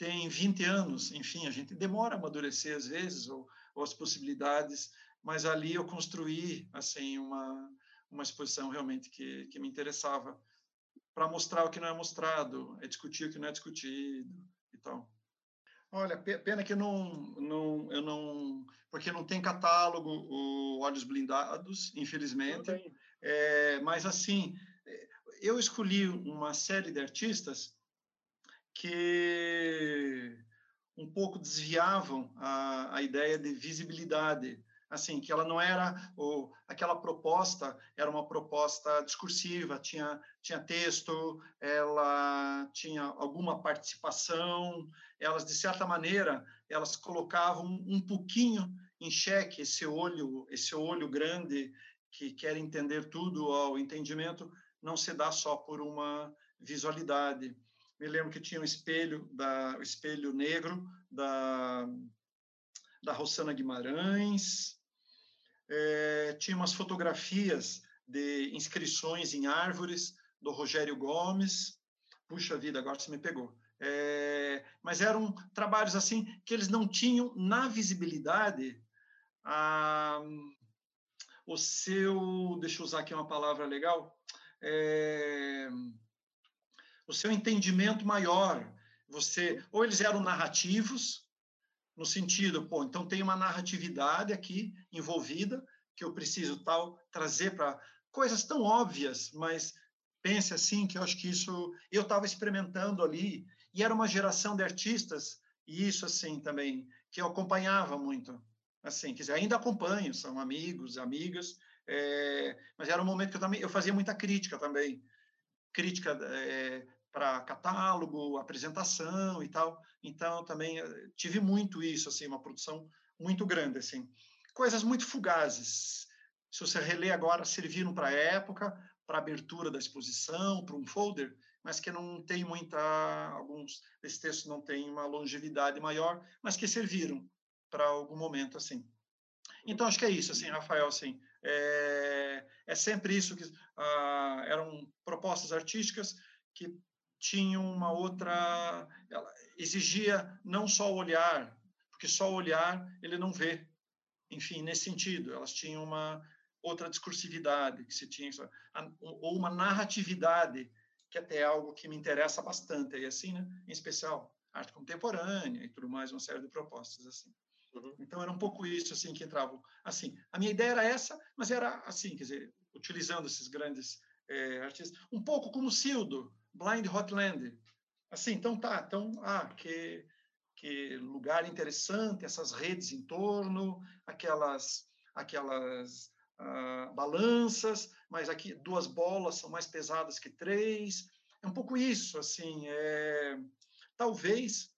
tem 20 anos, enfim, a gente demora a amadurecer às vezes ou, ou as possibilidades, mas ali eu construí assim uma uma exposição realmente que, que me interessava para mostrar o que não é mostrado, é discutir o que não é discutido e tal. Olha, pena que não, não, eu não, porque não tem catálogo o Olhos Blindados, infelizmente. É, mas assim, eu escolhi uma série de artistas que um pouco desviavam a, a ideia de visibilidade. Assim que ela não era o, aquela proposta era uma proposta discursiva tinha tinha texto ela tinha alguma participação elas de certa maneira elas colocavam um pouquinho em xeque esse olho esse olho grande que quer entender tudo ao entendimento não se dá só por uma visualidade me lembro que tinha um espelho da o espelho negro da da Rosana Guimarães, é, tinha umas fotografias de inscrições em árvores do Rogério Gomes. Puxa vida, agora você me pegou. É, mas eram trabalhos assim que eles não tinham na visibilidade a, o seu, deixa eu usar aqui uma palavra legal, é, o seu entendimento maior. Você, ou eles eram narrativos, no sentido, pô, então tem uma narratividade aqui envolvida que eu preciso tal trazer para coisas tão óbvias, mas pense assim que eu acho que isso eu estava experimentando ali e era uma geração de artistas e isso assim também que eu acompanhava muito, assim, quer dizer, ainda acompanho, são amigos, amigas, é, mas era um momento que eu também eu fazia muita crítica também, crítica é, para catálogo, apresentação e tal. Então também eh, tive muito isso assim, uma produção muito grande assim. Coisas muito fugazes. Se você reler agora, serviram para a época, para abertura da exposição, para um folder, mas que não tem muita, alguns desses textos não têm uma longevidade maior, mas que serviram para algum momento assim. Então acho que é isso, assim, Rafael, assim, é, é sempre isso que ah, eram propostas artísticas que tinham uma outra, ela exigia não só o olhar, porque só o olhar ele não vê, enfim, nesse sentido, elas tinham uma outra discursividade que se tinha ou uma narratividade que até é algo que me interessa bastante e assim né? Em especial arte contemporânea e tudo mais uma série de propostas assim. Uhum. então era um pouco isso assim que entravam assim a minha ideia era essa mas era assim quer dizer utilizando esses grandes é, artistas um pouco como Sildo Blind Hotland assim então tá então ah que que lugar interessante essas redes em torno aquelas aquelas uh, balanças, mas aqui duas bolas são mais pesadas que três. É um pouco isso, assim. É, talvez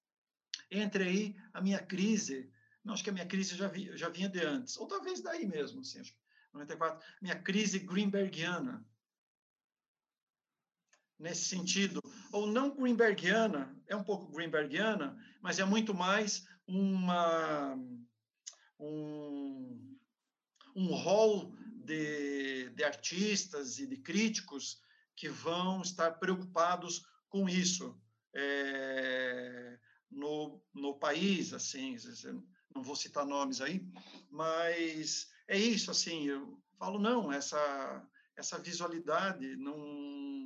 entre aí a minha crise. Não, acho que a minha crise já, vi, já vinha de antes, ou talvez daí mesmo, assim, acho 94, minha crise greenbergiana. Nesse sentido, ou não greenbergiana, é um pouco greenbergiana, mas é muito mais uma um, um rol de, de artistas e de críticos que vão estar preocupados com isso é, no, no país, assim, não vou citar nomes aí, mas é isso, assim, eu falo, não, essa, essa visualidade não...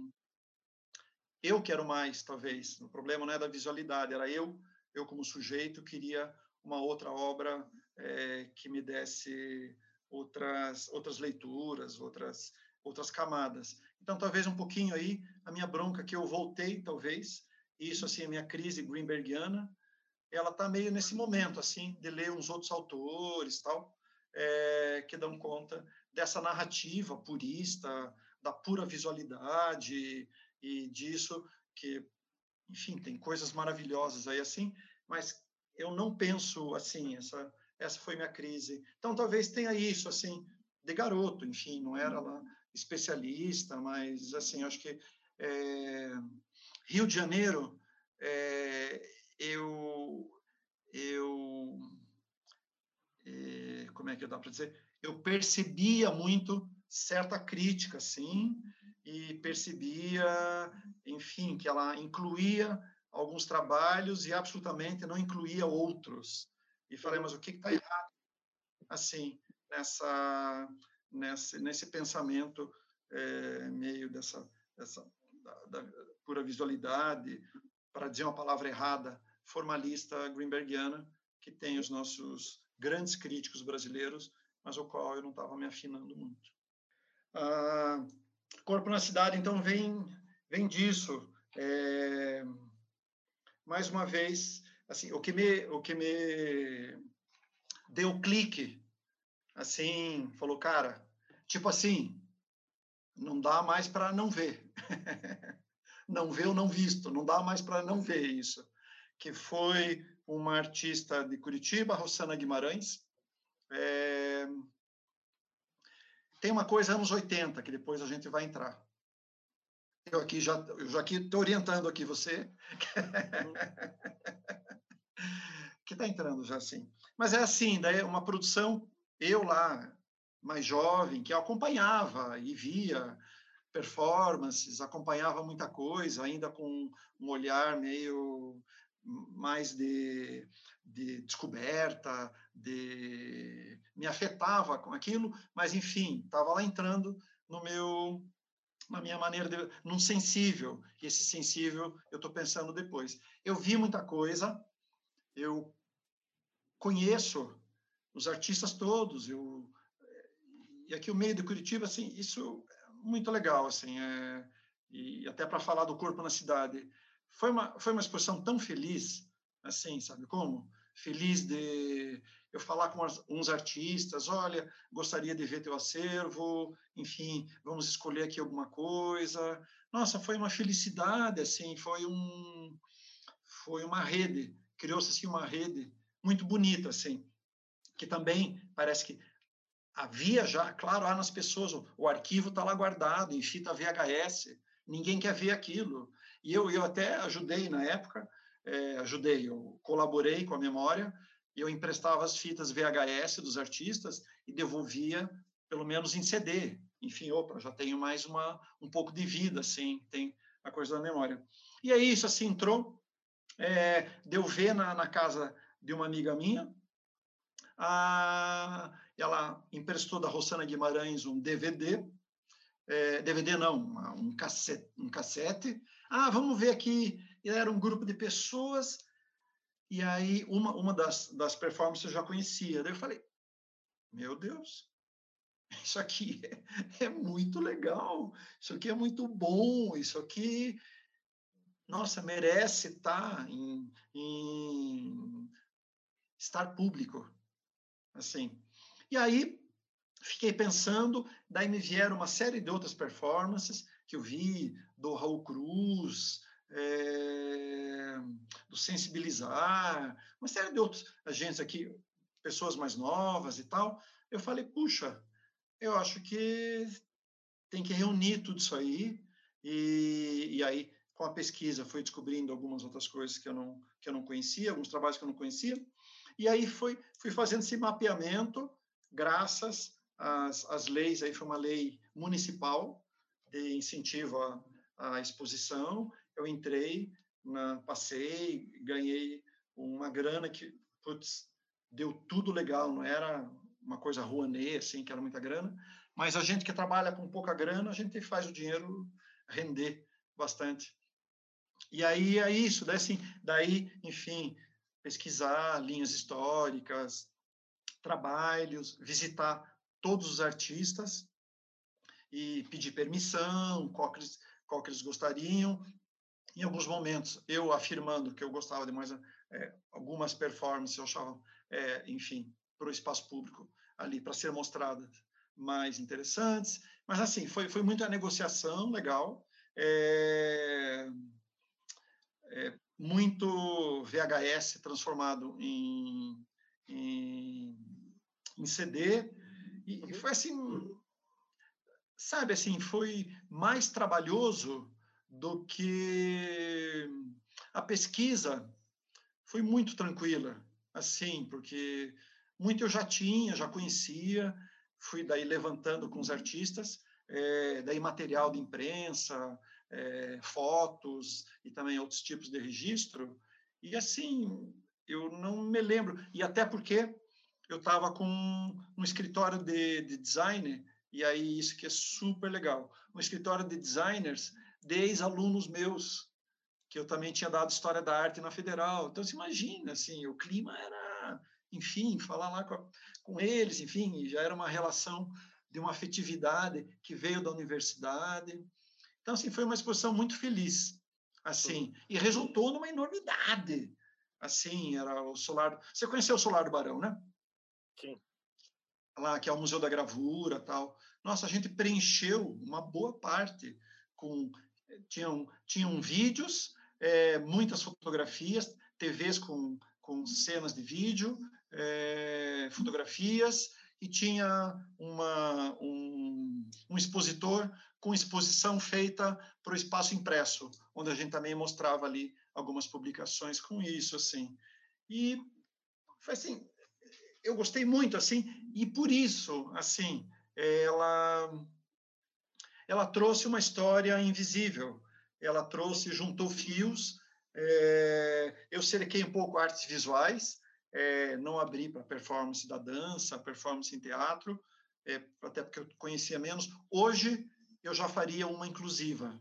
Eu quero mais, talvez, o problema não é da visualidade, era eu, eu como sujeito, queria uma outra obra é, que me desse outras outras leituras, outras outras camadas. Então, talvez um pouquinho aí a minha bronca que eu voltei, talvez, isso assim a minha crise greenbergiana, ela está meio nesse momento assim de ler uns outros autores, tal, é, que dão conta dessa narrativa purista, da pura visualidade e disso que, enfim, tem coisas maravilhosas aí assim, mas eu não penso assim essa essa foi minha crise. Então, talvez tenha isso, assim, de garoto, enfim, não era lá especialista, mas, assim, acho que é, Rio de Janeiro, é, eu, eu, é, como é que dá para dizer? Eu percebia muito certa crítica, sim, e percebia, enfim, que ela incluía alguns trabalhos e absolutamente não incluía outros e falei, mas o que está errado, assim, nessa, nesse, nesse pensamento é, meio dessa, dessa da, da pura visualidade, para dizer uma palavra errada, formalista greenbergiana, que tem os nossos grandes críticos brasileiros, mas o qual eu não estava me afinando muito. Ah, Corpo na Cidade, então, vem, vem disso. É, mais uma vez, assim, o que me, o que me deu clique, assim, falou, cara, tipo assim, não dá mais para não ver. não ver ou não visto, não dá mais para não ver isso. Que foi uma artista de Curitiba, Rosana Guimarães. É... Tem uma coisa anos 80, que depois a gente vai entrar. Eu aqui já, eu já aqui estou orientando aqui você. que está entrando já assim. Mas é assim, daí uma produção, eu lá, mais jovem, que acompanhava e via performances, acompanhava muita coisa, ainda com um olhar meio mais de, de descoberta, de me afetava com aquilo, mas enfim, estava lá entrando no meu na minha maneira de num sensível, e esse sensível eu estou pensando depois. Eu vi muita coisa, eu conheço os artistas todos, eu e aqui o meio de Curitiba, assim, isso é muito legal, assim, é, e até para falar do corpo na cidade, foi uma foi uma exposição tão feliz, assim, sabe como? Feliz de eu falar com uns artistas, olha, gostaria de ver teu acervo, enfim, vamos escolher aqui alguma coisa. Nossa, foi uma felicidade, assim, foi um foi uma rede, criou-se assim uma rede muito bonita, assim, que também parece que havia já, claro, há nas pessoas, o, o arquivo está lá guardado em fita VHS, ninguém quer ver aquilo. E eu, eu até ajudei na época, é, ajudei, eu colaborei com a memória, eu emprestava as fitas VHS dos artistas e devolvia, pelo menos em CD. Enfim, opa, já tenho mais uma, um pouco de vida, assim, tem a coisa da memória. E aí isso assim entrou, é, deu ver na, na casa de uma amiga minha, a, ela emprestou da Rosana Guimarães um DVD, é, DVD não, um cassete, um cassete. Ah, vamos ver aqui. Era um grupo de pessoas e aí uma, uma das, das performances eu já conhecia. Daí eu falei, meu Deus, isso aqui é, é muito legal, isso aqui é muito bom, isso aqui, nossa, merece estar em, em estar público, assim. E aí fiquei pensando, daí me vieram uma série de outras performances que eu vi do Raul Cruz, é, do Sensibilizar, uma série de outros agentes aqui, pessoas mais novas e tal. Eu falei, puxa, eu acho que tem que reunir tudo isso aí e, e aí com a pesquisa fui descobrindo algumas outras coisas que eu não que eu não conhecia, alguns trabalhos que eu não conhecia e aí foi fui fazendo esse mapeamento graças às, às leis aí foi uma lei municipal incentivo à, à exposição eu entrei na, passei ganhei uma grana que putz, deu tudo legal não era uma coisa rouanet, assim, que era muita grana, mas a gente que trabalha com pouca grana, a gente faz o dinheiro render bastante. E aí é isso, daí, assim, daí enfim, pesquisar linhas históricas, trabalhos, visitar todos os artistas e pedir permissão, qual que eles, qual que eles gostariam. Em alguns momentos, eu afirmando que eu gostava de mais é, algumas performances, eu achava, é, enfim, para o espaço público ali para ser mostradas mais interessantes. Mas, assim, foi, foi muita negociação legal. É, muito VHS transformado em, em, em CD. E, e foi assim, sabe, assim, foi mais trabalhoso do que a pesquisa foi muito tranquila, assim, porque muito eu já tinha, já conhecia, fui daí levantando com os artistas, é, daí material de imprensa, é, fotos e também outros tipos de registro. E assim, eu não me lembro. E até porque eu estava com um escritório de, de design, e aí isso que é super legal. Um escritório de designers de ex-alunos meus, que eu também tinha dado História da Arte na Federal. Então, você imagina, assim, o clima era enfim, falar lá com, a, com eles, enfim, já era uma relação de uma afetividade que veio da universidade. Então, assim, foi uma exposição muito feliz, assim, e resultou numa enormidade. Assim, era o Solar... Você conheceu o Solar do Barão, né? Sim. Lá, que é o Museu da Gravura tal. Nossa, a gente preencheu uma boa parte com... Tinham, tinham vídeos, é, muitas fotografias, TVs com, com cenas de vídeo, é, fotografias e tinha uma, um, um expositor com exposição feita para o espaço impresso, onde a gente também mostrava ali algumas publicações com isso, assim. E foi assim, eu gostei muito, assim, e por isso, assim, ela ela trouxe uma história invisível. Ela trouxe, juntou fios. É, eu cerquei um pouco artes visuais, é, não abri para performance da dança, performance em teatro, é, até porque eu conhecia menos. Hoje eu já faria uma inclusiva.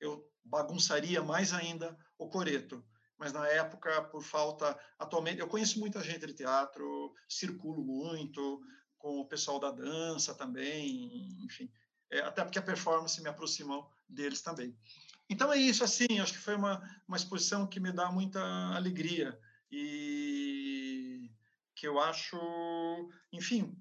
Eu bagunçaria mais ainda o coreto. Mas na época, por falta. Atualmente, eu conheço muita gente de teatro, circulo muito com o pessoal da dança também, enfim. É, até porque a performance me aproximou deles também. Então é isso, assim, acho que foi uma, uma exposição que me dá muita alegria. E que eu acho, enfim,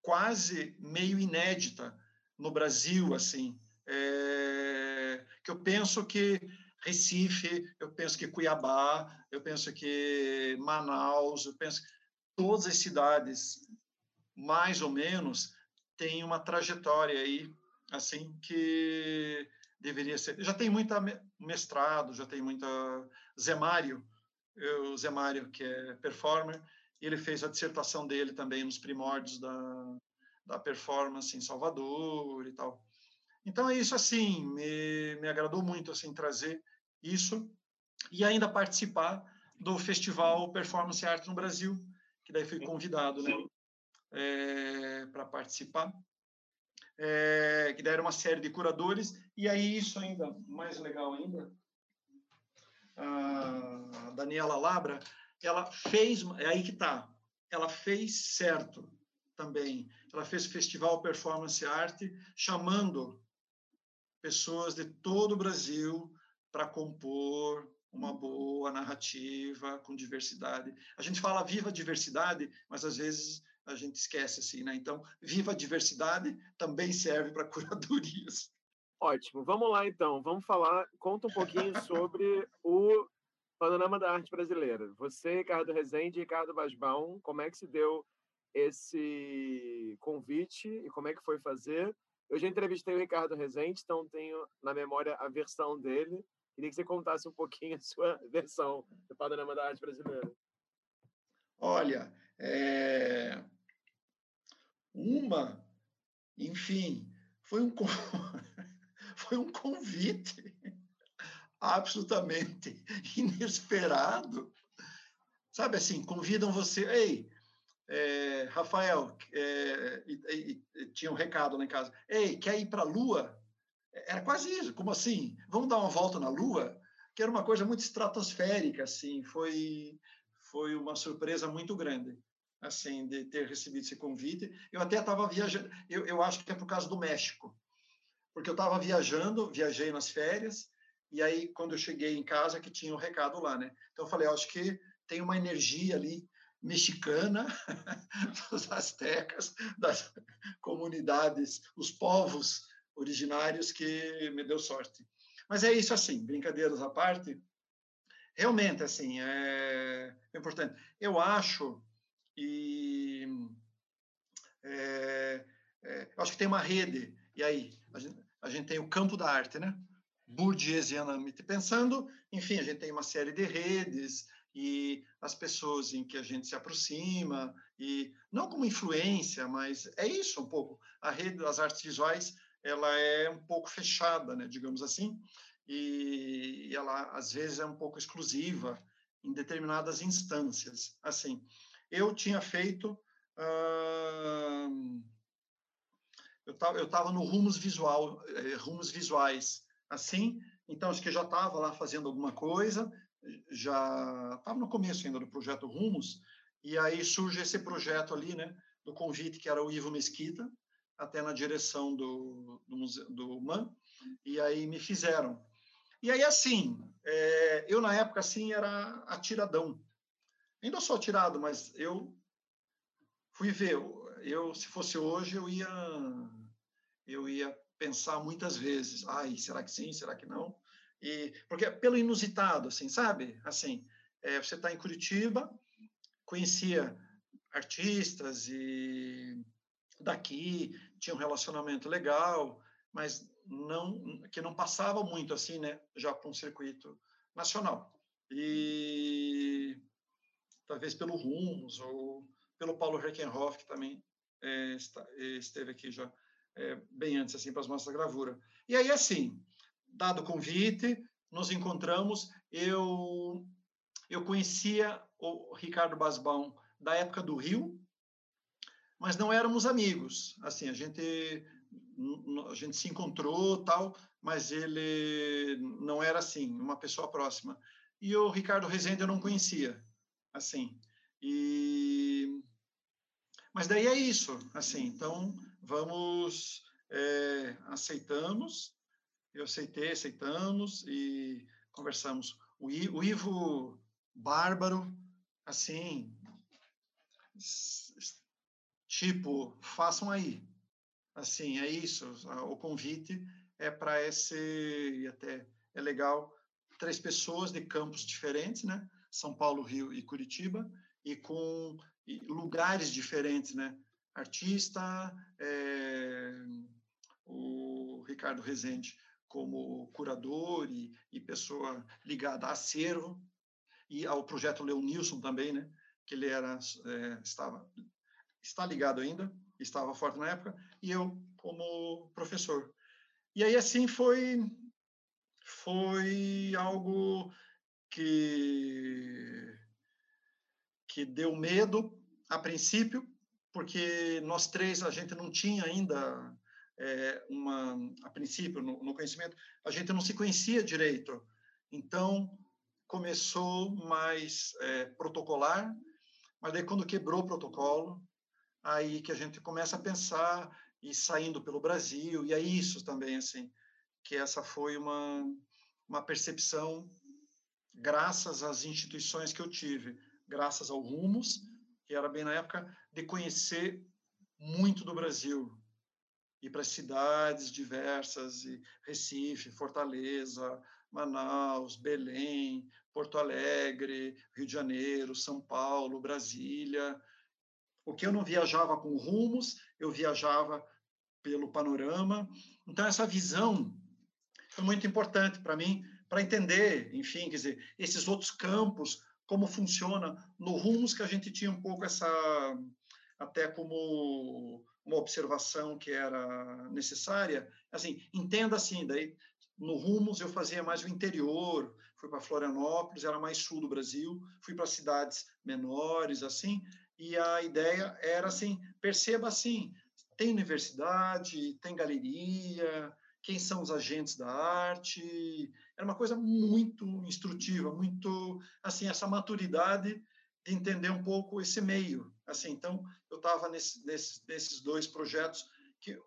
quase meio inédita no Brasil, assim, é, que eu penso que Recife, eu penso que Cuiabá, eu penso que Manaus, eu penso que todas as cidades mais ou menos, tem uma trajetória aí, assim, que deveria ser. Já tem muita mestrado, já tem muita. Zé Mário, o Zé Mário, que é performer, ele fez a dissertação dele também nos primórdios da, da performance em Salvador e tal. Então é isso assim, me, me agradou muito assim trazer isso e ainda participar do festival Performance Art no Brasil, que daí fui convidado, né, é, para participar. É, que daí era uma série de curadores e aí isso ainda mais legal ainda, a Daniela Labra, ela fez, é aí que tá, ela fez certo também. Ela fez festival Performance Art, chamando pessoas de todo o Brasil para compor uma boa narrativa com diversidade. A gente fala viva diversidade, mas às vezes a gente esquece assim, né? Então, viva diversidade também serve para curadorias. Ótimo. Vamos lá então. Vamos falar, conta um pouquinho sobre o panorama da arte brasileira. Você, Ricardo Rezende e Ricardo Basbaum, como é que se deu esse convite e como é que foi fazer? Eu já entrevistei o Ricardo Rezende, então tenho na memória a versão dele. Queria que você contasse um pouquinho a sua versão do panorama da arte brasileira. Olha, é... uma, enfim, foi um, foi um convite absolutamente inesperado. Sabe assim, convidam você, ei, é, Rafael, é, e, e, tinha um recado lá em casa. Ei, quer ir para a Lua? Era quase isso. Como assim? Vamos dar uma volta na Lua? Que era uma coisa muito estratosférica, assim. Foi, foi uma surpresa muito grande, assim, de ter recebido esse convite. Eu até estava viajando. Eu, eu acho que é por causa do México, porque eu estava viajando, viajei nas férias. E aí, quando eu cheguei em casa, que tinha o um recado lá, né? Então, eu falei, acho que tem uma energia ali mexicana, dos astecas, das comunidades, os povos originários que me deu sorte. Mas é isso assim, brincadeiras à parte. Realmente, assim, é, importante. Eu acho e é, é, acho que tem uma rede. E aí a gente, a gente tem o campo da arte, né? Burguesianamente pensando, enfim, a gente tem uma série de redes, e as pessoas em que a gente se aproxima e não como influência, mas é isso um pouco. A rede das artes visuais ela é um pouco fechada, né, digamos assim, e ela às vezes é um pouco exclusiva em determinadas instâncias. Assim, eu tinha feito eu estava no rumos visual, eh, rumos visuais, assim, então acho que eu já estava lá fazendo alguma coisa, já estava no começo ainda do projeto Rumos, e aí surge esse projeto ali, né, do convite que era o Ivo Mesquita, até na direção do, do, do MAN, e aí me fizeram. E aí, assim, é, eu na época, assim, era atiradão. Ainda sou atirado, mas eu fui ver. Eu, se fosse hoje, eu ia, eu ia pensar muitas vezes. Ai, será que sim? Será que não? E, porque é pelo inusitado, assim, sabe? Assim, é, você está em Curitiba, conhecia artistas e daqui tinha um relacionamento legal, mas não que não passava muito assim, né? Já para um circuito nacional e talvez pelo Rumos ou pelo Paulo Reckenhoff que também é, está, esteve aqui já é, bem antes assim para as nossas gravuras. E aí assim dado o convite, nos encontramos. Eu eu conhecia o Ricardo Basbaum da época do Rio, mas não éramos amigos. Assim, a gente a gente se encontrou tal, mas ele não era assim, uma pessoa próxima. E o Ricardo Rezende eu não conhecia, assim. E mas daí é isso, assim. Então vamos é, aceitamos eu aceitei, aceitamos e conversamos. O, o Ivo Bárbaro, assim, tipo, façam aí. Assim, é isso. O convite é para esse, e até é legal, três pessoas de campos diferentes, né? São Paulo, Rio e Curitiba, e com lugares diferentes, né? artista, é, o Ricardo Rezende como curador e, e, pessoa ligada a acervo, e ao projeto Leonilson também, né, que ele era, é, estava, está ligado ainda, estava forte na época, e eu como professor. E aí, assim, foi, foi algo que, que deu medo a princípio, porque nós três, a gente não tinha ainda é, uma, a princípio, no, no, conhecimento, a gente não se conhecia direito. Então, começou mais é, protocolar, mas daí quando quebrou o protocolo, aí que a gente começa a pensar e saindo pelo Brasil, e é isso também, assim, que essa foi uma, uma percepção graças às instituições que eu tive, graças ao Rumos, que era bem na época de conhecer muito do Brasil, ir para cidades diversas, Recife, Fortaleza, Manaus, Belém, Porto Alegre, Rio de Janeiro, São Paulo, Brasília. O que eu não viajava com rumos, eu viajava pelo panorama. Então, essa visão foi muito importante para mim, para entender, enfim, quer dizer, esses outros campos, como funciona no rumos que a gente tinha um pouco essa, até como uma observação que era necessária, assim, entenda assim, daí no Rumos eu fazia mais o interior, fui para Florianópolis, era mais sul do Brasil, fui para cidades menores, assim, e a ideia era assim, perceba assim, tem universidade, tem galeria, quem são os agentes da arte, era uma coisa muito instrutiva, muito, assim, essa maturidade de entender um pouco esse meio, assim, então eu estava nesse, nesse, nesses dois projetos que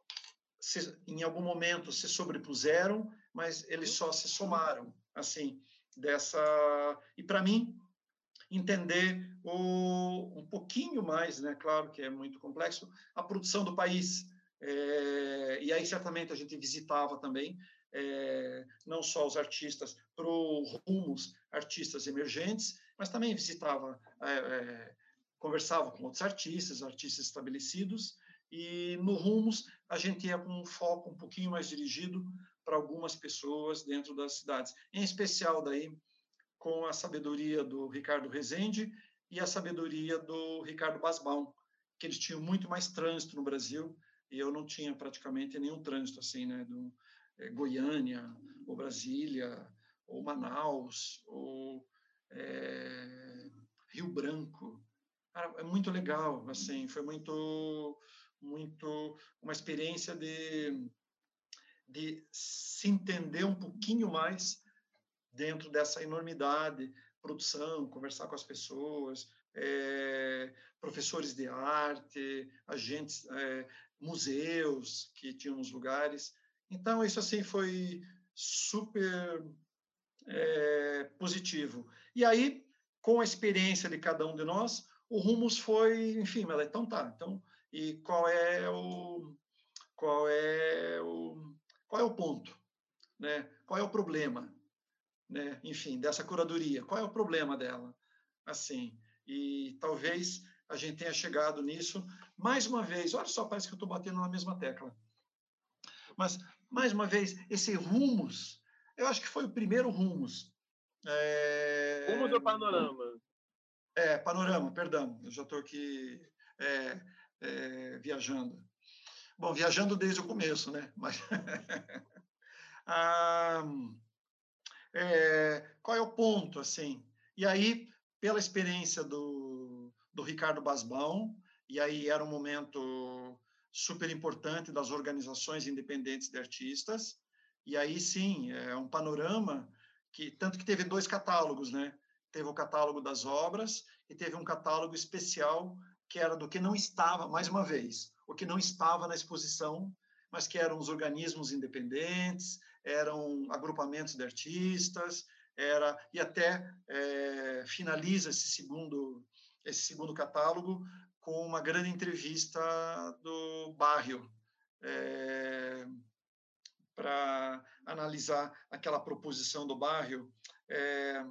se, em algum momento se sobrepuseram, mas eles só se somaram, assim, dessa e para mim entender o, um pouquinho mais, né? Claro que é muito complexo a produção do país. É, e aí certamente a gente visitava também é, não só os artistas pro rumos artistas emergentes, mas também visitava é, conversava com outros artistas, artistas estabelecidos, e no Rumos a gente ia com um foco um pouquinho mais dirigido para algumas pessoas dentro das cidades, em especial daí com a sabedoria do Ricardo Rezende e a sabedoria do Ricardo Basbaum, que eles tinham muito mais trânsito no Brasil e eu não tinha praticamente nenhum trânsito assim, né, do é, Goiânia, ou Brasília, ou Manaus, ou é, Rio Branco, Cara, é muito legal, assim, foi muito, muito uma experiência de, de se entender um pouquinho mais dentro dessa enormidade, produção, conversar com as pessoas, é, professores de arte, agentes, é, museus que tinham os lugares. Então, isso assim foi super é, positivo. E aí, com a experiência de cada um de nós, o Rumos foi, enfim, mas então tá. Então, e qual é o qual é o qual é o ponto, né? Qual é o problema, né? Enfim, dessa curadoria, qual é o problema dela? Assim, e talvez a gente tenha chegado nisso mais uma vez. Olha só, parece que eu estou batendo na mesma tecla. Mas mais uma vez, esse Rumos, eu acho que foi o primeiro Rumos. É... Rumos ou Panorama? É, panorama, perdão, eu já estou aqui é, é, viajando. Bom, viajando desde o começo, né? Mas ah, é, qual é o ponto, assim? E aí, pela experiência do, do Ricardo Basbão, e aí era um momento super importante das organizações independentes de artistas, e aí sim, é um panorama que tanto que teve dois catálogos, né? teve o catálogo das obras e teve um catálogo especial que era do que não estava, mais uma vez, o que não estava na exposição, mas que eram os organismos independentes, eram agrupamentos de artistas, era e até é, finaliza esse segundo esse segundo catálogo com uma grande entrevista do Barrio é, para analisar aquela proposição do Barrio é,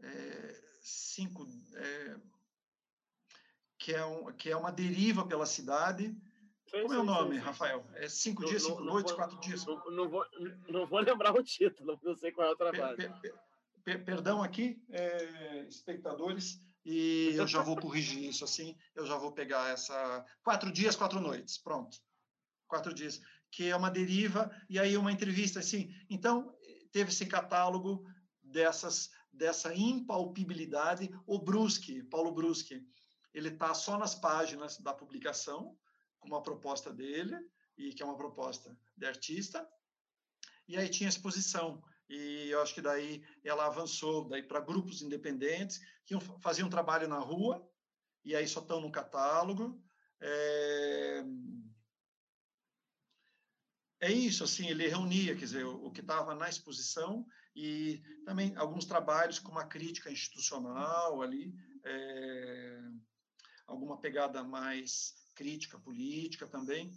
é, cinco, é, que é, um, que é uma deriva pela cidade. Sim, Como é o nome, sim. Rafael? É cinco não, dias, cinco não, noites, não quatro dias? Não, vou, não vou lembrar o título, não sei qual é o trabalho. Per, per, per, perdão aqui, é, espectadores, e eu já vou corrigir isso assim, eu já vou pegar essa... Quatro dias, quatro noites, pronto. Quatro dias. Que é uma deriva, e aí uma entrevista assim. Então, teve esse catálogo dessas dessa impalpibilidade, o Brusque, Paulo Brusque, ele está só nas páginas da publicação, uma proposta dele, e que é uma proposta de artista, e aí tinha exposição, e eu acho que daí ela avançou daí para grupos independentes que faziam trabalho na rua, e aí só estão no catálogo. É... é isso, assim, ele reunia, quer dizer, o, o que estava na exposição e também alguns trabalhos com uma crítica institucional ali, é, alguma pegada mais crítica política também.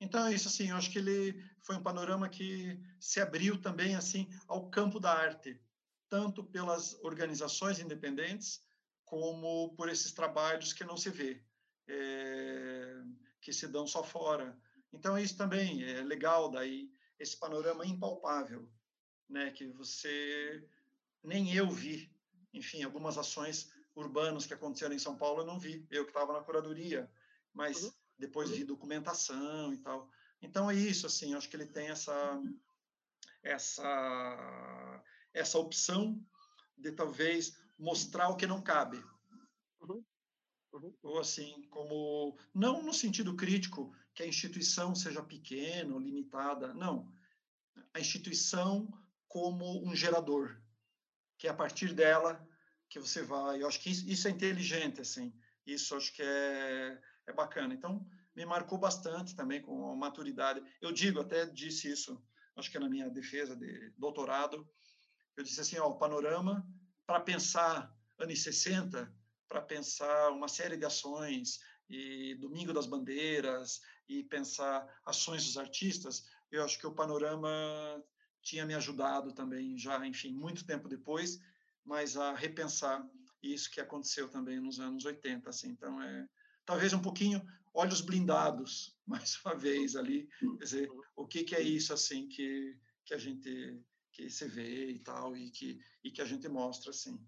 Então é isso assim, eu acho que ele foi um panorama que se abriu também assim ao campo da arte, tanto pelas organizações independentes como por esses trabalhos que não se vê, é, que se dão só fora. Então isso também é legal daí esse panorama impalpável né, que você nem eu vi. Enfim, algumas ações urbanas que aconteceram em São Paulo eu não vi. Eu que estava na curadoria, mas uhum. depois vi documentação e tal. Então é isso, assim, acho que ele tem essa essa essa opção de talvez mostrar o que não cabe. Uhum. Uhum. Ou assim, como não no sentido crítico que a instituição seja pequena ou limitada, não. A instituição como um gerador, que é a partir dela que você vai. Eu acho que isso, é inteligente, assim. Isso acho que é, é bacana. Então, me marcou bastante também com a maturidade. Eu digo, até disse isso, acho que é na minha defesa de doutorado, eu disse assim, ó, o panorama para pensar anos 60, para pensar uma série de ações e Domingo das Bandeiras e pensar ações dos artistas, eu acho que o panorama tinha me ajudado também, já, enfim, muito tempo depois, mas a repensar isso que aconteceu também nos anos 80, assim. Então, é talvez um pouquinho olhos blindados, mais uma vez ali, quer dizer, o que que é isso assim que que a gente que se vê e tal e que e que a gente mostra assim.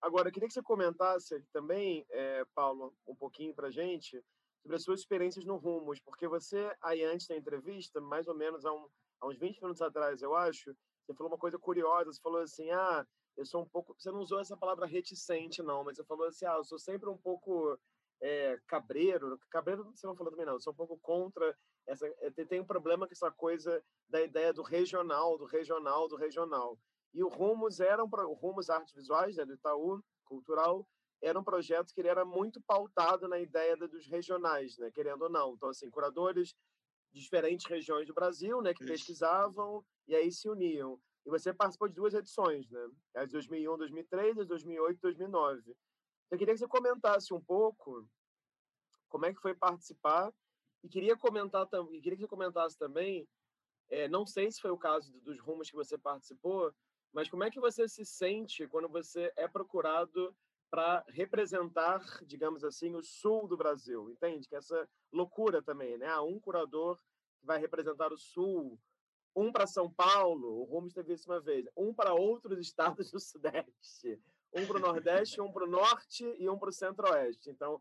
Agora, eu queria que você comentasse também, é, Paulo, um pouquinho para gente sobre as suas experiências no Rumos, porque você aí antes da entrevista, mais ou menos há um há uns 20 minutos atrás, eu acho, você falou uma coisa curiosa, você falou assim, ah, eu sou um pouco, você não usou essa palavra reticente, não, mas você falou assim, ah, eu sou sempre um pouco é, cabreiro, cabreiro você não falou também não, eu sou um pouco contra essa, eh, tem um problema com essa coisa da ideia do regional, do regional, do regional. E o Rumos era um, o Rumos Artes Visuais, né, do Itaú Cultural, era um projeto que ele era muito pautado na ideia dos regionais, né, querendo ou não. Então, assim, curadores diferentes regiões do Brasil, né, que Isso. pesquisavam e aí se uniam. E você participou de duas edições, né? As de 2001, 2003, as de 2008, 2009. Eu queria que você comentasse um pouco como é que foi participar e queria comentar também, queria que você comentasse também, é, não sei se foi o caso dos rumos que você participou, mas como é que você se sente quando você é procurado para representar, digamos assim, o sul do Brasil, entende? Que essa loucura também, né? Há um curador que vai representar o sul, um para São Paulo, o Rumos teve isso uma vez, um para outros estados do Sudeste, um para o Nordeste, um para o Norte e um para o Centro-Oeste. Então,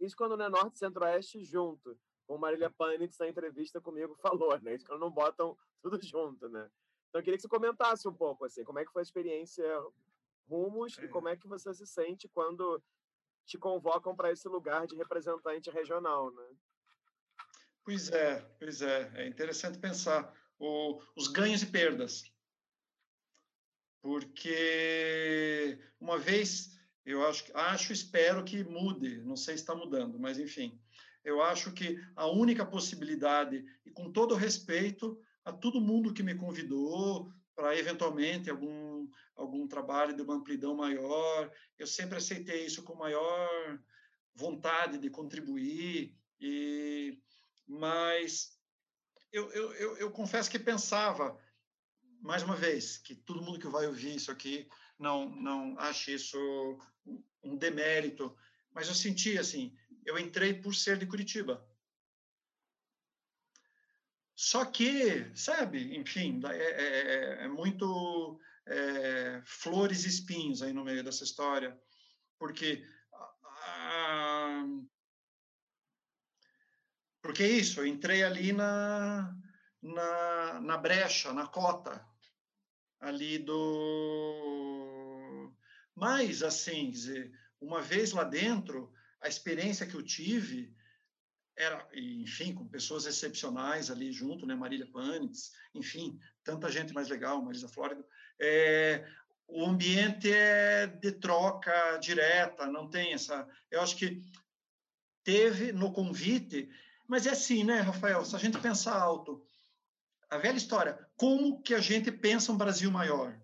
isso quando não é Norte e Centro-Oeste junto, como Marília Panitz na entrevista comigo falou, né? Isso quando não botam tudo junto, né? Então, eu queria que você comentasse um pouco, assim, como é que foi a experiência rumos é. e como é que você se sente quando te convocam para esse lugar de representante regional, né? Pois é, pois é. É interessante pensar o, os ganhos e perdas. Porque uma vez eu acho, acho, espero que mude, não sei se está mudando, mas enfim, eu acho que a única possibilidade, e com todo respeito a todo mundo que me convidou para eventualmente algum algum trabalho de uma amplidão maior. Eu sempre aceitei isso com maior vontade de contribuir, e mas eu, eu, eu, eu confesso que pensava, mais uma vez, que todo mundo que vai ouvir isso aqui não, não ache isso um demérito, mas eu senti assim, eu entrei por ser de Curitiba. Só que, sabe, enfim, é, é, é, é muito é, flores e espinhos aí no meio dessa história, porque porque é isso, eu entrei ali na, na, na brecha, na cota ali do. Mas, assim, dizer, uma vez lá dentro, a experiência que eu tive era, enfim, com pessoas excepcionais ali junto, né, Marília Panitz, enfim, tanta gente mais legal, Marisa Flórida, é, o ambiente é de troca direta, não tem essa. Eu acho que teve no convite, mas é assim, né, Rafael? Se a gente pensar alto, a velha história, como que a gente pensa um Brasil maior?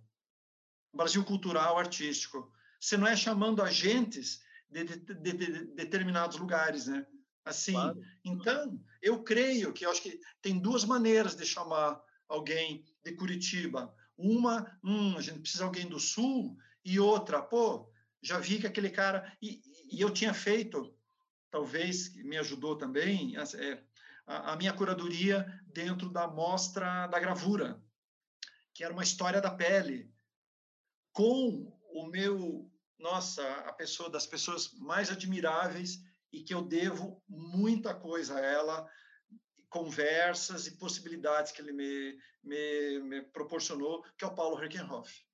Um Brasil cultural, artístico. Se não é chamando agentes de, de, de, de determinados lugares, né? Assim, claro. então, eu creio que eu acho que tem duas maneiras de chamar alguém de Curitiba. Uma, hum, a gente precisa de alguém do Sul, e outra, pô, já vi que aquele cara. E, e eu tinha feito, talvez me ajudou também, é, a, a minha curadoria dentro da mostra da gravura, que era uma história da pele, com o meu, nossa, a pessoa das pessoas mais admiráveis e que eu devo muita coisa a ela, conversas e possibilidades que ele me, me, me proporcionou, que é o Paulo Herkenhoff.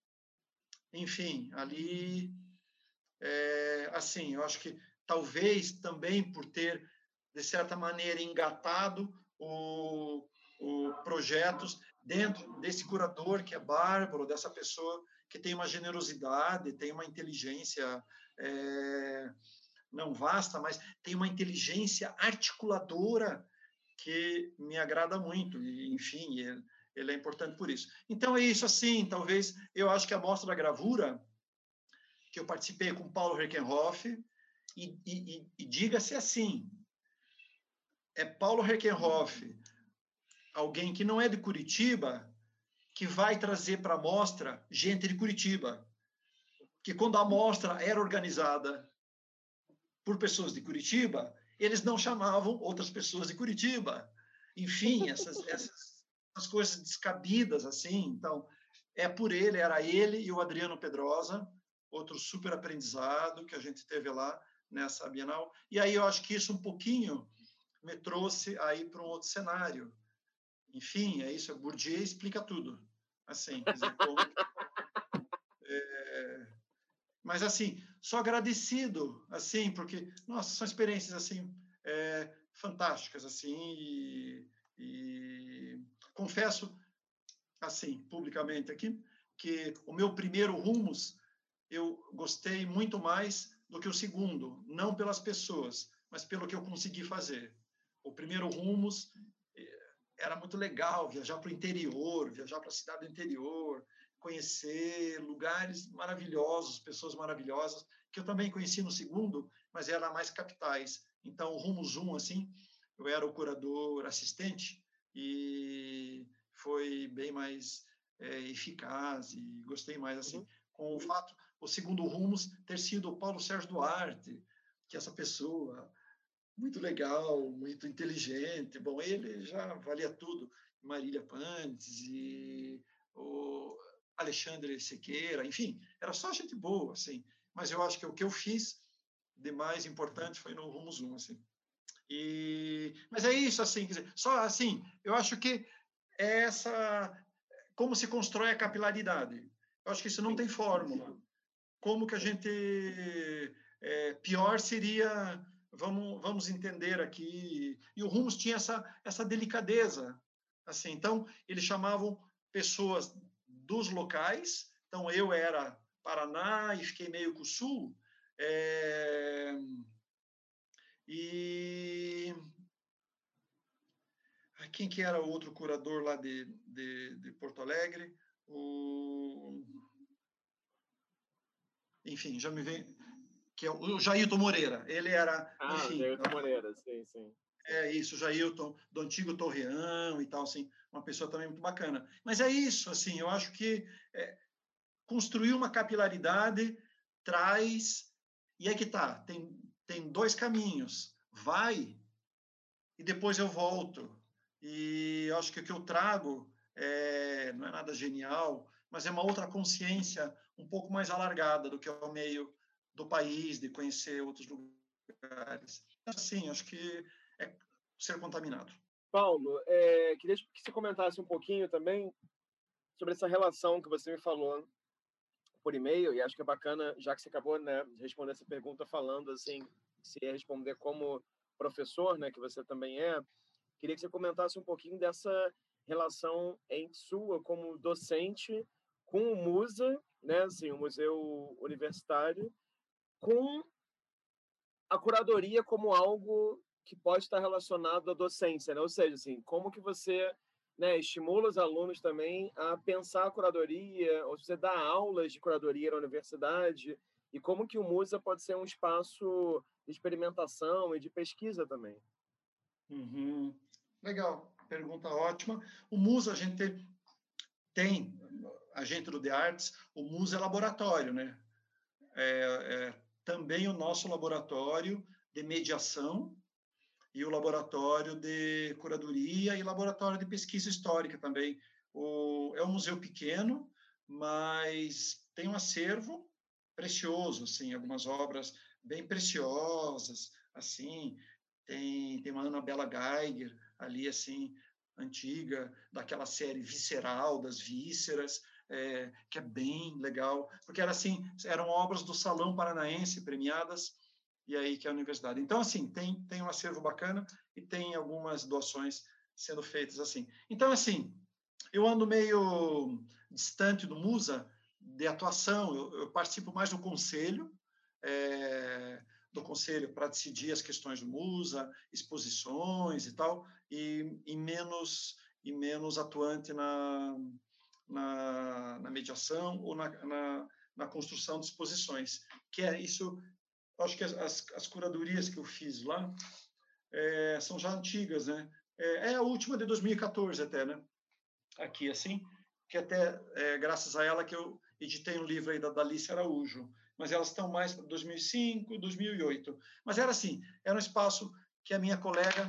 Enfim, ali, é, assim, eu acho que talvez também por ter de certa maneira, engatado o, o projetos dentro desse curador que é bárbaro, dessa pessoa que tem uma generosidade, tem uma inteligência é, não vasta, mas tem uma inteligência articuladora que me agrada muito. E, enfim, ele, ele é importante por isso. Então é isso assim. Talvez eu acho que a mostra da gravura que eu participei com Paulo Herkenhoff e, e, e diga-se assim, é Paulo Herkenhoff, alguém que não é de Curitiba, que vai trazer para a mostra gente de Curitiba. Que quando a mostra era organizada por pessoas de Curitiba, eles não chamavam outras pessoas de Curitiba. Enfim, essas, essas, essas coisas descabidas assim. Então, é por ele, era ele e o Adriano Pedrosa, outro super aprendizado que a gente teve lá nessa Bienal. E aí eu acho que isso um pouquinho me trouxe aí para um outro cenário. Enfim, é isso. Bourdieu explica tudo. Assim, é... mas assim, só agradecido, assim, porque nossa, são experiências assim é, fantásticas, assim, e, e confesso, assim, publicamente aqui, que o meu primeiro Rumos eu gostei muito mais do que o segundo, não pelas pessoas, mas pelo que eu consegui fazer o primeiro Rumos eh, era muito legal viajar para o interior, viajar para a cidade do interior, conhecer lugares maravilhosos, pessoas maravilhosas, que eu também conheci no segundo, mas era mais capitais. Então, o Rumos 1, assim, eu era o curador assistente e foi bem mais é, eficaz e gostei mais, assim, uhum. com o fato, o segundo Rumos ter sido o Paulo Sérgio Duarte, que essa pessoa muito legal, muito inteligente. Bom, ele já valia tudo. Marília Pantes e o Alexandre Sequeira, enfim, era só gente boa, assim. Mas eu acho que o que eu fiz de mais importante foi no Rumo Zoom, assim. E, mas é isso, assim, quer dizer, só assim, eu acho que essa como se constrói a capilaridade. Eu acho que isso não tem fórmula. Como que a gente é, pior seria vamos, vamos entender aqui. E o Rumos tinha essa, essa delicadeza. assim Então, eles chamavam pessoas dos locais. Então, eu era Paraná e fiquei meio com o Sul. É... E quem que era o outro curador lá de, de, de Porto Alegre? O... Enfim, já me vem que é o Jailton Moreira. Ele era, ah, enfim... Jailton Moreira, sim, sim. É isso, Jailton, do antigo Torreão e tal, assim, uma pessoa também muito bacana. Mas é isso, assim, eu acho que é, construir uma capilaridade traz... E é que tá, tem, tem dois caminhos. vai e depois eu volto. E acho que o que eu trago é, não é nada genial, mas é uma outra consciência um pouco mais alargada do que é o meio do país, de conhecer outros lugares. Assim, acho que é ser contaminado. Paulo, é, queria que você comentasse um pouquinho também sobre essa relação que você me falou por e-mail, e acho que é bacana, já que você acabou né, de responder essa pergunta falando assim, se ia responder como professor, né, que você também é, queria que você comentasse um pouquinho dessa relação em sua como docente com o Musa, né, assim, o Museu Universitário, com a curadoria como algo que pode estar relacionado à docência, né? Ou seja, assim, como que você né, estimula os alunos também a pensar a curadoria, ou você dá aulas de curadoria na universidade, e como que o Musa pode ser um espaço de experimentação e de pesquisa também. Uhum. Legal, pergunta ótima. O Musa a gente tem, a gente do The Arts, o Musa é laboratório, né? É, é também o nosso laboratório de mediação e o laboratório de curadoria e laboratório de pesquisa histórica também. O, é um museu pequeno, mas tem um acervo precioso, assim, algumas obras bem preciosas, assim, tem, tem uma Anabela Geiger ali, assim, antiga, daquela série visceral, das vísceras, é, que é bem legal, porque era assim, eram obras do Salão Paranaense premiadas e aí que é a universidade. Então, assim, tem, tem um acervo bacana e tem algumas doações sendo feitas assim. Então, assim, eu ando meio distante do Musa de atuação, eu, eu participo mais do conselho, é, do conselho para decidir as questões do Musa, exposições e tal, e, e menos e menos atuante na, na, na mediação ou na, na, na, construção de exposições, que é isso acho que as, as curadorias que eu fiz lá é, são já antigas, né? É, é, a última de 2014 até, né? Aqui, assim, que até, é, graças a ela que eu editei um livro aí da Dalice Araújo, mas elas estão mais para 2005, 2008. Mas era assim, era um espaço que a minha colega,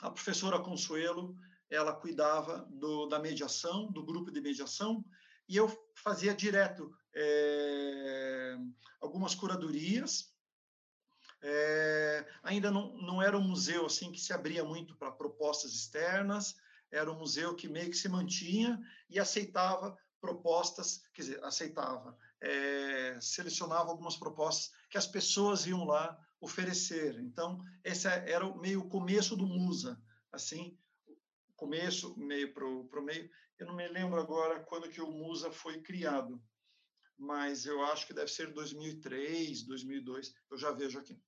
a professora Consuelo, ela cuidava do, da mediação, do grupo de mediação, e eu fazia direto é, algumas curadorias. É, ainda não, não era um museu assim que se abria muito para propostas externas, era um museu que meio que se mantinha e aceitava propostas, quer dizer, aceitava, é, selecionava algumas propostas que as pessoas iam lá oferecer. Então, esse era o meio começo do Musa, assim, começo, meio para o meio. Eu não me lembro agora quando que o Musa foi criado, mas eu acho que deve ser 2003, 2002, eu já vejo aqui.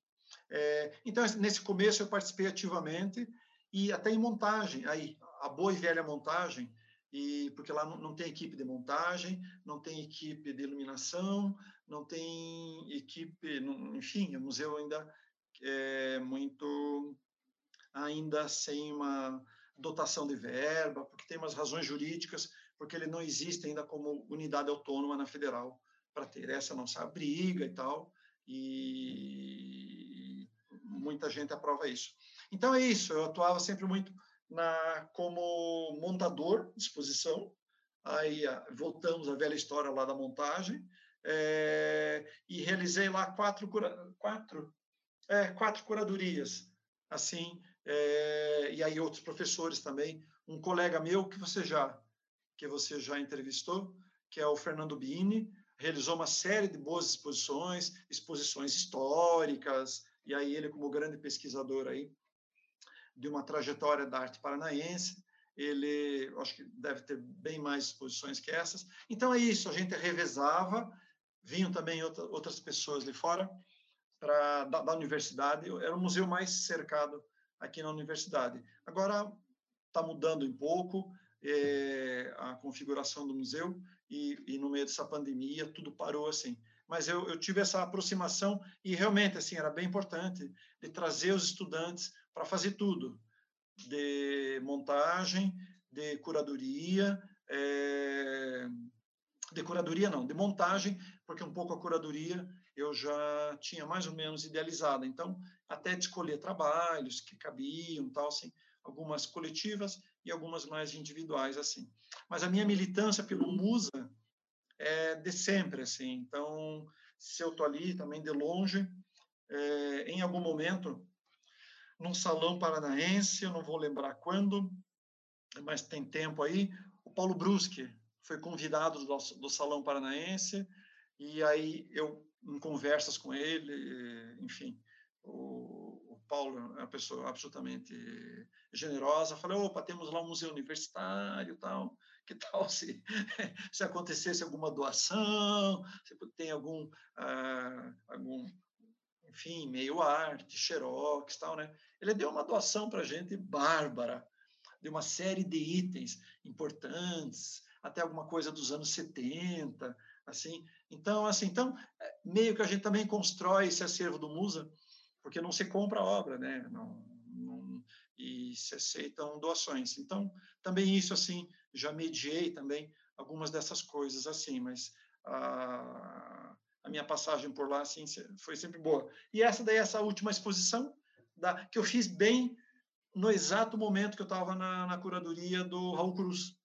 É, então, nesse começo eu participei ativamente e até em montagem, aí, a boa e velha montagem, e porque lá não, não tem equipe de montagem, não tem equipe de iluminação, não tem equipe, não, enfim, o museu ainda é muito, ainda sem uma dotação de verba, porque tem umas razões jurídicas, porque ele não existe ainda como unidade autônoma na federal para ter essa nossa briga e tal, e muita gente aprova isso. Então é isso, eu atuava sempre muito na como montador de exposição, aí voltamos à velha história lá da montagem, é, e realizei lá quatro, quatro, é, quatro curadorias, assim, é, e aí outros professores também. Um colega meu que você já que você já entrevistou, que é o Fernando Bini, realizou uma série de boas exposições, exposições históricas, e aí ele como grande pesquisador aí de uma trajetória da arte paranaense, ele acho que deve ter bem mais exposições que essas. Então é isso, a gente revezava, vinham também outra, outras pessoas de fora da, da universidade, era o museu mais cercado aqui na universidade. Agora está mudando um pouco é, a configuração do museu e, e, no meio dessa pandemia tudo parou assim. Mas eu, eu tive essa aproximação e realmente assim era bem importante de trazer os estudantes para fazer tudo, de montagem, de curadoria, é, de curadoria não, de montagem, porque um pouco a curadoria eu já tinha mais ou menos idealizada. Então, até de escolher trabalhos que cabiam, tal, assim, algumas coletivas e algumas mais individuais, assim. Mas a minha militância pelo Musa é de sempre, assim. Então, se eu tô ali também de longe, é, em algum momento, num salão paranaense, eu não vou lembrar quando, mas tem tempo aí, o Paulo Brusque foi convidado do, do Salão Paranaense, e aí eu, em conversas com ele, enfim, o, o Paulo é uma pessoa absolutamente generosa, falei, opa, temos lá um museu universitário tal, que tal se, se acontecesse alguma doação, se tem algum, ah, algum enfim, meio arte, xerox tal, né? Ele deu uma doação para a gente bárbara, de uma série de itens importantes, até alguma coisa dos anos 70, assim. Então, assim, então, é, meio que a gente também constrói esse acervo do Musa, porque não se compra a obra, né? Não, não, e se aceitam doações. Então, também isso, assim, já mediei também algumas dessas coisas, assim, mas a, a minha passagem por lá, assim, foi sempre boa. E essa daí, essa última exposição, da, que eu fiz bem no exato momento que eu estava na, na curadoria do Raul Cruz.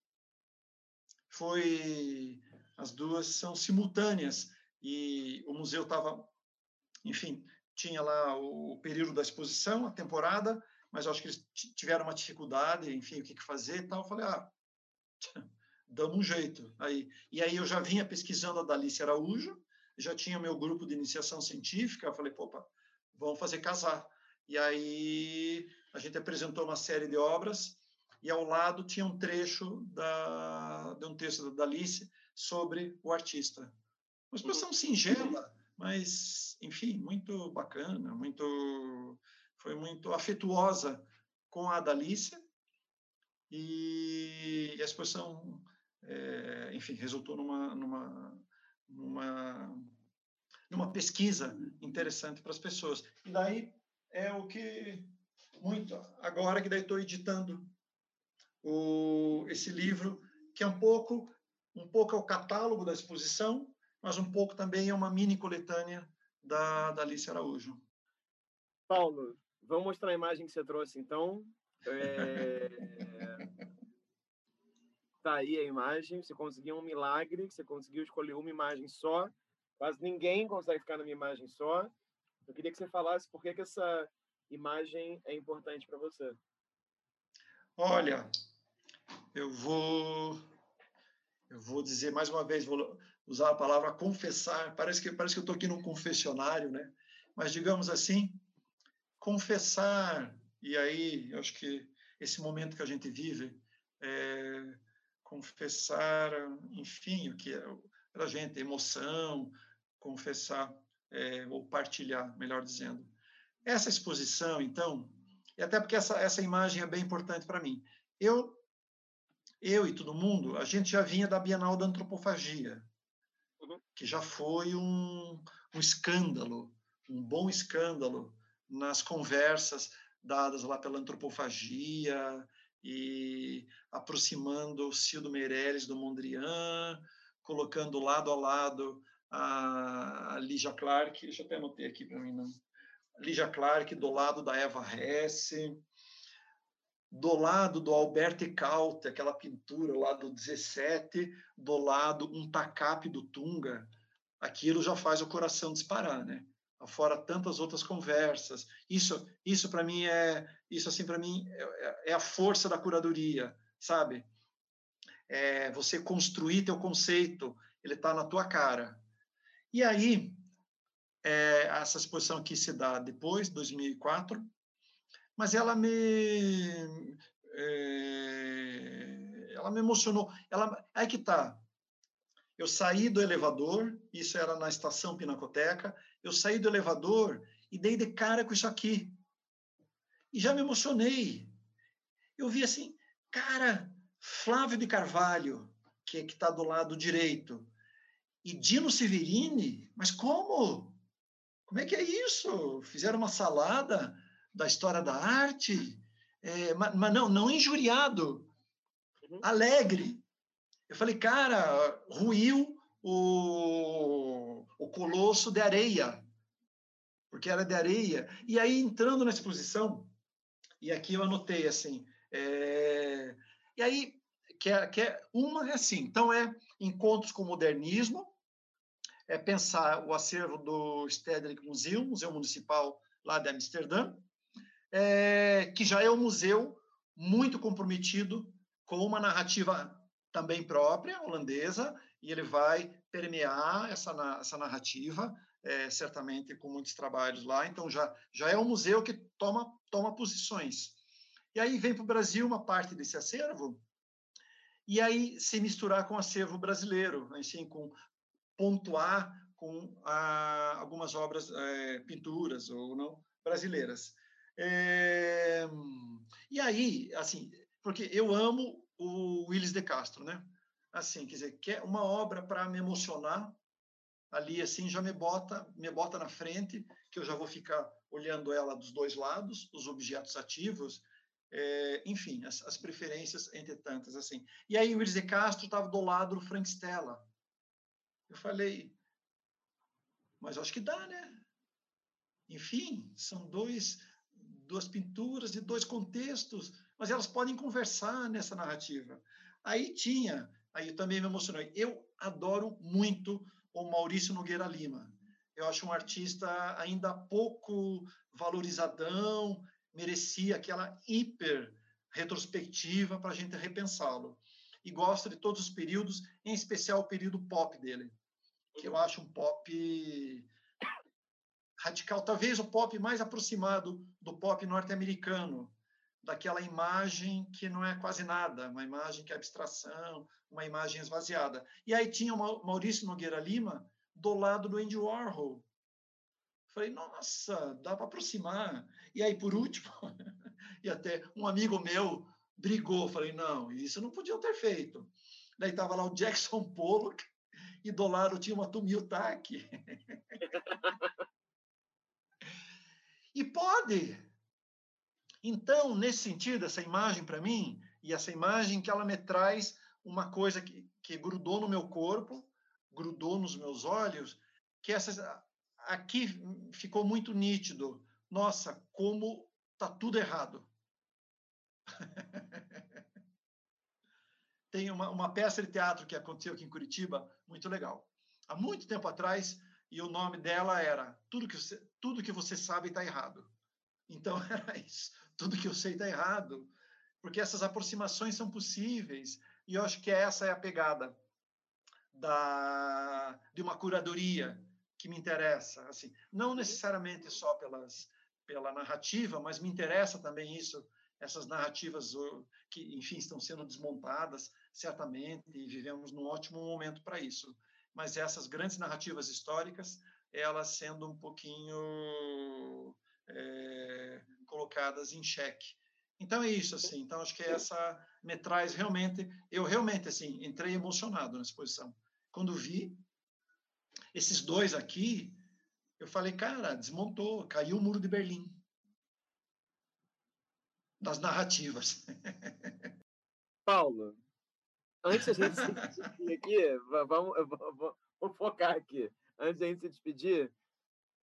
Foi as duas são simultâneas e o museu estava, enfim, tinha lá o período da exposição, a temporada, mas acho que eles tiveram uma dificuldade, enfim, o que, que fazer e tal. Eu falei, ah, damos um jeito. Aí, e aí eu já vinha pesquisando a Dalice Araújo, já tinha meu grupo de iniciação científica, eu falei, opa, vamos fazer casar. E aí a gente apresentou uma série de obras e ao lado tinha um trecho da, de um texto da Alice sobre o artista. Uma exposição singela, mas, enfim, muito bacana, muito foi muito afetuosa com a Dalícia e a exposição, é, enfim, resultou numa, numa, numa, numa pesquisa interessante para as pessoas. E daí é o que muito agora que daí estou editando o, esse livro que é um pouco um pouco é o catálogo da exposição mas um pouco também é uma mini coletânea da, da Alice Araújo. Paulo vamos mostrar a imagem que você trouxe então. É... tá aí a imagem. Você conseguiu um milagre você conseguiu escolher uma imagem só. Quase ninguém consegue ficar numa imagem só. Eu queria que você falasse por que, que essa imagem é importante para você. Olha, eu vou eu vou dizer mais uma vez, vou usar a palavra confessar. Parece que parece que eu estou aqui num confessionário, né? Mas digamos assim, confessar e aí eu acho que esse momento que a gente vive é confessar, enfim, o que é para a gente emoção, confessar é, ou partilhar, melhor dizendo. Essa exposição, então, e até porque essa, essa imagem é bem importante para mim. Eu, eu e todo mundo, a gente já vinha da Bienal da Antropofagia, uhum. que já foi um, um escândalo, um bom escândalo nas conversas dadas lá pela antropofagia e aproximando o Cildo Meirelles do Mondrian, colocando lado a lado a Lígia Clark, deixa eu até anotei aqui para mim, não. Lígia Clark do lado da Eva Hesse, do lado do Alberto Caute, aquela pintura lá do 17, do lado um tacape do Tunga, aquilo já faz o coração disparar, né? Fora tantas outras conversas. Isso, isso para mim é, isso assim para mim é, é, a força da curadoria, sabe? É você construir teu conceito, ele está na tua cara. E aí, é, essa exposição aqui se dá depois, 2004, mas ela me é, ela me emocionou. Ela aí que tá. Eu saí do elevador, isso era na estação Pinacoteca. Eu saí do elevador e dei de cara com isso aqui. E já me emocionei. Eu vi assim, cara, Flávio de Carvalho, que que está do lado direito, e Dino Severini, mas como? Como é que é isso? Fizeram uma salada da história da arte, é, mas, mas, não, não injuriado, uhum. alegre. Eu falei, cara, ruiu o, o Colosso de Areia, porque era de areia. E aí, entrando na exposição, e aqui eu anotei assim, é, e aí, que é, que é, uma é assim, então é encontros com o modernismo, é pensar o acervo do Stedelijk Museum, Museu Municipal lá de Amsterdã, é, que já é um museu muito comprometido com uma narrativa também própria, holandesa, e ele vai permear essa, essa narrativa, é, certamente com muitos trabalhos lá. Então, já, já é um museu que toma, toma posições. E aí vem para o Brasil uma parte desse acervo, e aí se misturar com o acervo brasileiro, assim, com pontuar com ah, algumas obras, é, pinturas ou não brasileiras. É, e aí, assim, porque eu amo o Willis de Castro, né? Assim, quer dizer, que é uma obra para me emocionar ali, assim, já me bota, me bota na frente, que eu já vou ficar olhando ela dos dois lados, os objetos ativos, é, enfim, as, as, preferências entre tantas, assim. E aí o Willis de Castro estava do lado do Frank Stella. Eu falei, mas acho que dá, né? Enfim, são dois, duas pinturas de dois contextos, mas elas podem conversar nessa narrativa. Aí tinha, aí também me emocionei. Eu adoro muito o Maurício Nogueira Lima. Eu acho um artista ainda pouco valorizadão, merecia aquela hiper retrospectiva para a gente repensá-lo. E gosto de todos os períodos, em especial o período pop dele, que eu acho um pop radical, talvez o pop mais aproximado do pop norte-americano, daquela imagem que não é quase nada, uma imagem que é abstração, uma imagem esvaziada. E aí tinha o Maurício Nogueira Lima do lado do Andy Warhol. Falei, nossa, dá para aproximar. E aí, por último, e até um amigo meu brigou. Falei, não, isso não podiam ter feito. Daí estava lá o Jackson Pollock e do lado tinha uma Tumiltak. e pode, então, nesse sentido, essa imagem para mim, e essa imagem que ela me traz uma coisa que, que grudou no meu corpo, grudou nos meus olhos, que essa, aqui ficou muito nítido. Nossa, como tá tudo errado. Tem uma, uma peça de teatro que aconteceu aqui em Curitiba, muito legal. Há muito tempo atrás, e o nome dela era Tudo que você, tudo que você sabe está errado. Então, era isso tudo que eu sei está errado, porque essas aproximações são possíveis, e eu acho que essa é a pegada da, de uma curadoria que me interessa, assim, não necessariamente só pelas, pela narrativa, mas me interessa também isso, essas narrativas que, enfim, estão sendo desmontadas, certamente, e vivemos num ótimo momento para isso. Mas essas grandes narrativas históricas, elas sendo um pouquinho é, colocadas em xeque. Então é isso assim. Então acho que essa me traz realmente, eu realmente assim entrei emocionado na exposição. Quando vi esses dois aqui, eu falei, cara, desmontou, caiu o muro de Berlim das narrativas. Paulo, antes da gente se despedir aqui, vamos, vamos, vamos focar aqui. Antes da gente se despedir,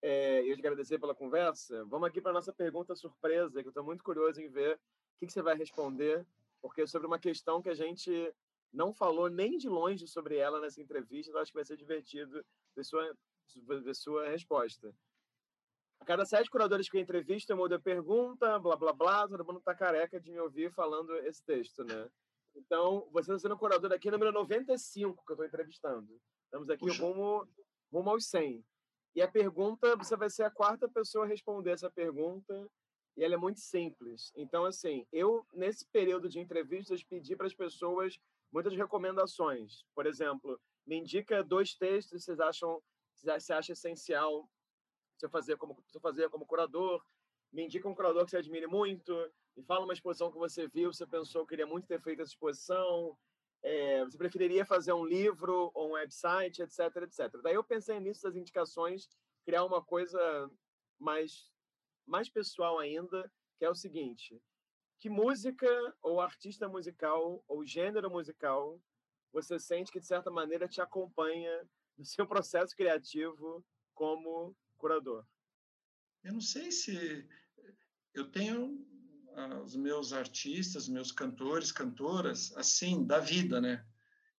é, eu te agradecer pela conversa. Vamos aqui para a nossa pergunta surpresa, que eu estou muito curioso em ver o que, que, você vai responder, porque é sobre uma questão que a gente não falou nem de longe sobre ela nessa entrevista, então acho que vai ser divertido ver sua, ver sua resposta. A cada sete curadores que eu entrevisto, eu mudo a pergunta, blá, blá, blá, todo mundo está careca de me ouvir falando esse texto, né? Então, você está sendo curador aqui número 95 que eu estou entrevistando. Estamos aqui rumo, rumo aos 100. E a pergunta, você vai ser a quarta pessoa a responder essa pergunta, e ela é muito simples. Então, assim, eu, nesse período de entrevistas, pedi para as pessoas muitas recomendações. Por exemplo, me indica dois textos que vocês acham, você acha essencial você fazer como, você fazer como curador. Me indica um curador que você admire muito. Me fala uma exposição que você viu, você pensou que queria muito ter feito essa exposição. É, você preferiria fazer um livro ou um website, etc, etc. Daí eu pensei nisso das indicações, criar uma coisa mais mais pessoal ainda, que é o seguinte: que música ou artista musical ou gênero musical você sente que, de certa maneira, te acompanha no seu processo criativo como curador? Eu não sei se eu tenho os meus artistas, meus cantores, cantoras, assim, da vida, né?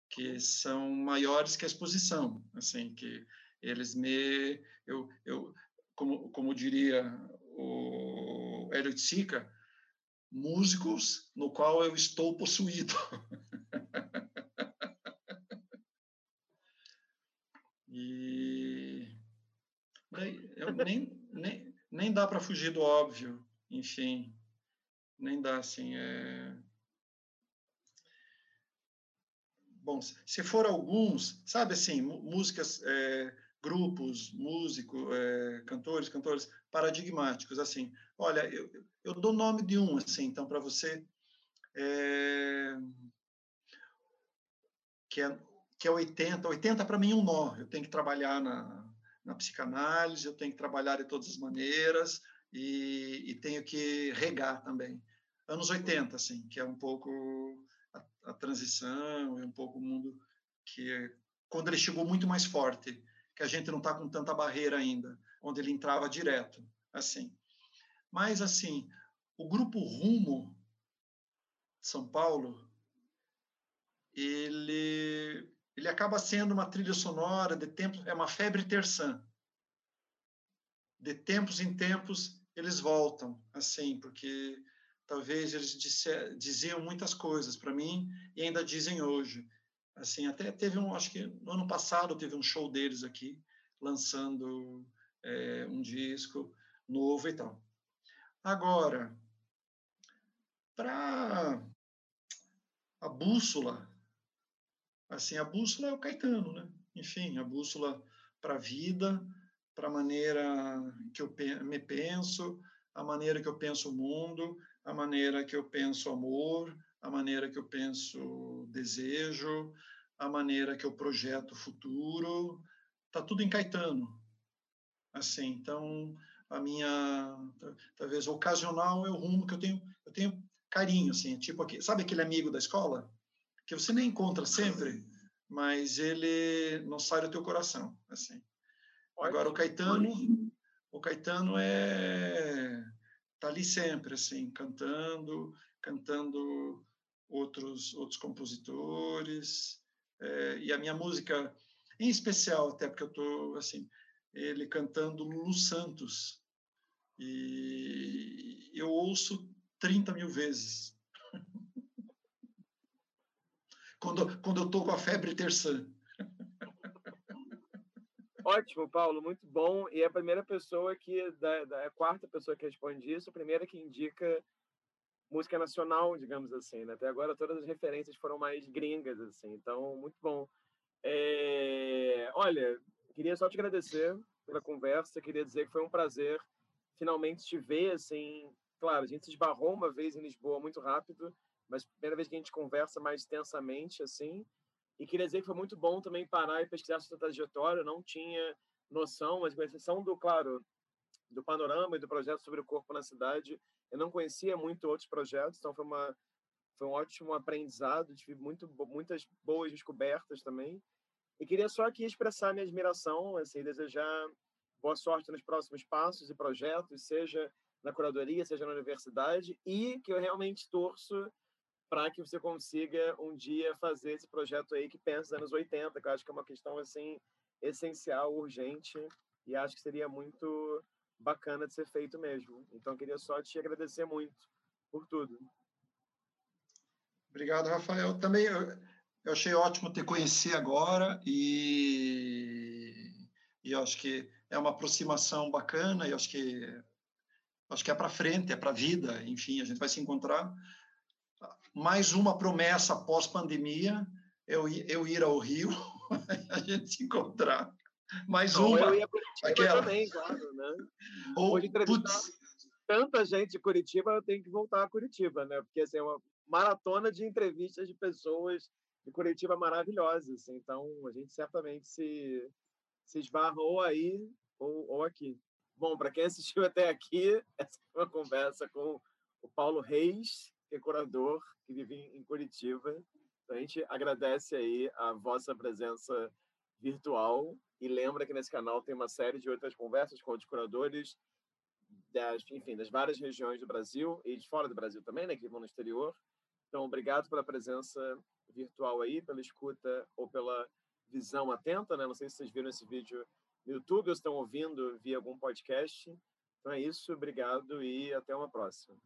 Que são maiores que a exposição, assim, que eles me... Eu, eu como, como diria o Hélio Sica, músicos no qual eu estou possuído. e eu nem, nem, nem dá para fugir do óbvio, enfim, nem dá assim. É... Bom, se for alguns, sabe assim, músicas, é, grupos, músicos, é, cantores, cantores paradigmáticos, assim. Olha, eu, eu dou nome de um, assim, então, para você, é... que, é, que é 80. 80, para mim, é um nó. Eu tenho que trabalhar na, na psicanálise, eu tenho que trabalhar de todas as maneiras e, e tenho que regar também. Anos 80, assim, que é um pouco a, a transição, é um pouco o mundo que, quando ele chegou muito mais forte, que a gente não está com tanta barreira ainda, onde ele entrava direto, assim. Mas, assim, o grupo Rumo São Paulo, ele, ele acaba sendo uma trilha sonora de tempos, é uma febre terçã. De tempos em tempos, eles voltam, assim, porque talvez eles diziam muitas coisas para mim e ainda dizem hoje. Assim, até teve um, acho que no ano passado teve um show deles aqui, lançando é, um disco novo e tal. Agora, para a bússola, assim, a bússola é o Caetano, né? Enfim, a bússola para a vida, para a maneira que eu me penso, a maneira que eu penso o mundo, a maneira que eu penso amor, a maneira que eu penso desejo, a maneira que eu projeto o futuro, tá tudo em Caetano. Assim, então a minha talvez ocasional é o rumo que eu tenho eu tenho carinho assim tipo aqui, sabe aquele amigo da escola? Que você nem encontra sempre mas ele não sai do teu coração assim. Agora o Caetano o Caetano é tá ali sempre assim cantando cantando outros outros compositores é, e a minha música em especial até porque eu tô assim ele cantando Lulu Santos. E eu ouço 30 mil vezes. quando, quando eu estou com a febre terçã. Ótimo, Paulo, muito bom. E é a primeira pessoa que, da, da, é a quarta pessoa que responde isso, a primeira que indica música nacional, digamos assim. Né? Até agora todas as referências foram mais gringas, assim. Então, muito bom. É... Olha, queria só te agradecer pela conversa. Queria dizer que foi um prazer finalmente te ver. Assim, claro, a gente se esbarrou uma vez em Lisboa muito rápido, mas primeira vez que a gente conversa mais intensamente, assim. E queria dizer que foi muito bom também parar e pesquisar sua trajetória. Eu não tinha noção, mas com exceção do, claro, do panorama e do projeto sobre o corpo na cidade, eu não conhecia muito outros projetos, então foi uma foi um ótimo aprendizado, tive muito muitas boas descobertas também. E queria só aqui expressar minha admiração, assim, desejar boa sorte nos próximos passos e projetos, seja na curadoria, seja na universidade, e que eu realmente torço para que você consiga um dia fazer esse projeto aí que pensa nos anos 80, que eu acho que é uma questão assim essencial, urgente, e acho que seria muito bacana de ser feito mesmo. Então, queria só te agradecer muito por tudo. Obrigado, Rafael. Também eu achei ótimo te conhecer agora e, e acho que é uma aproximação bacana e acho que acho que é para frente, é para a vida, enfim, a gente vai se encontrar. Mais uma promessa pós-pandemia, eu, eu ir ao Rio, a gente se encontrar. Mais Não, uma. Eu ia aquela... também, claro, né? Ou, putz... tanta gente de Curitiba, eu tenho que voltar a Curitiba, né? Porque assim, é uma maratona de entrevistas de pessoas de Curitiba maravilhosas. Assim. Então, a gente certamente se, se esbarra ou aí ou, ou aqui. Bom, para quem assistiu até aqui, essa foi uma conversa com o Paulo Reis, que curador, que vive em Curitiba. Então, a gente agradece aí a vossa presença virtual e lembra que nesse canal tem uma série de outras conversas com curadores das, enfim, das várias regiões do Brasil e de fora do Brasil também, né, que vão no exterior. Então, obrigado pela presença virtual aí, pela escuta ou pela visão atenta, né? Não sei se vocês viram esse vídeo no YouTube ou estão ouvindo via algum podcast. Então é isso, obrigado e até uma próxima.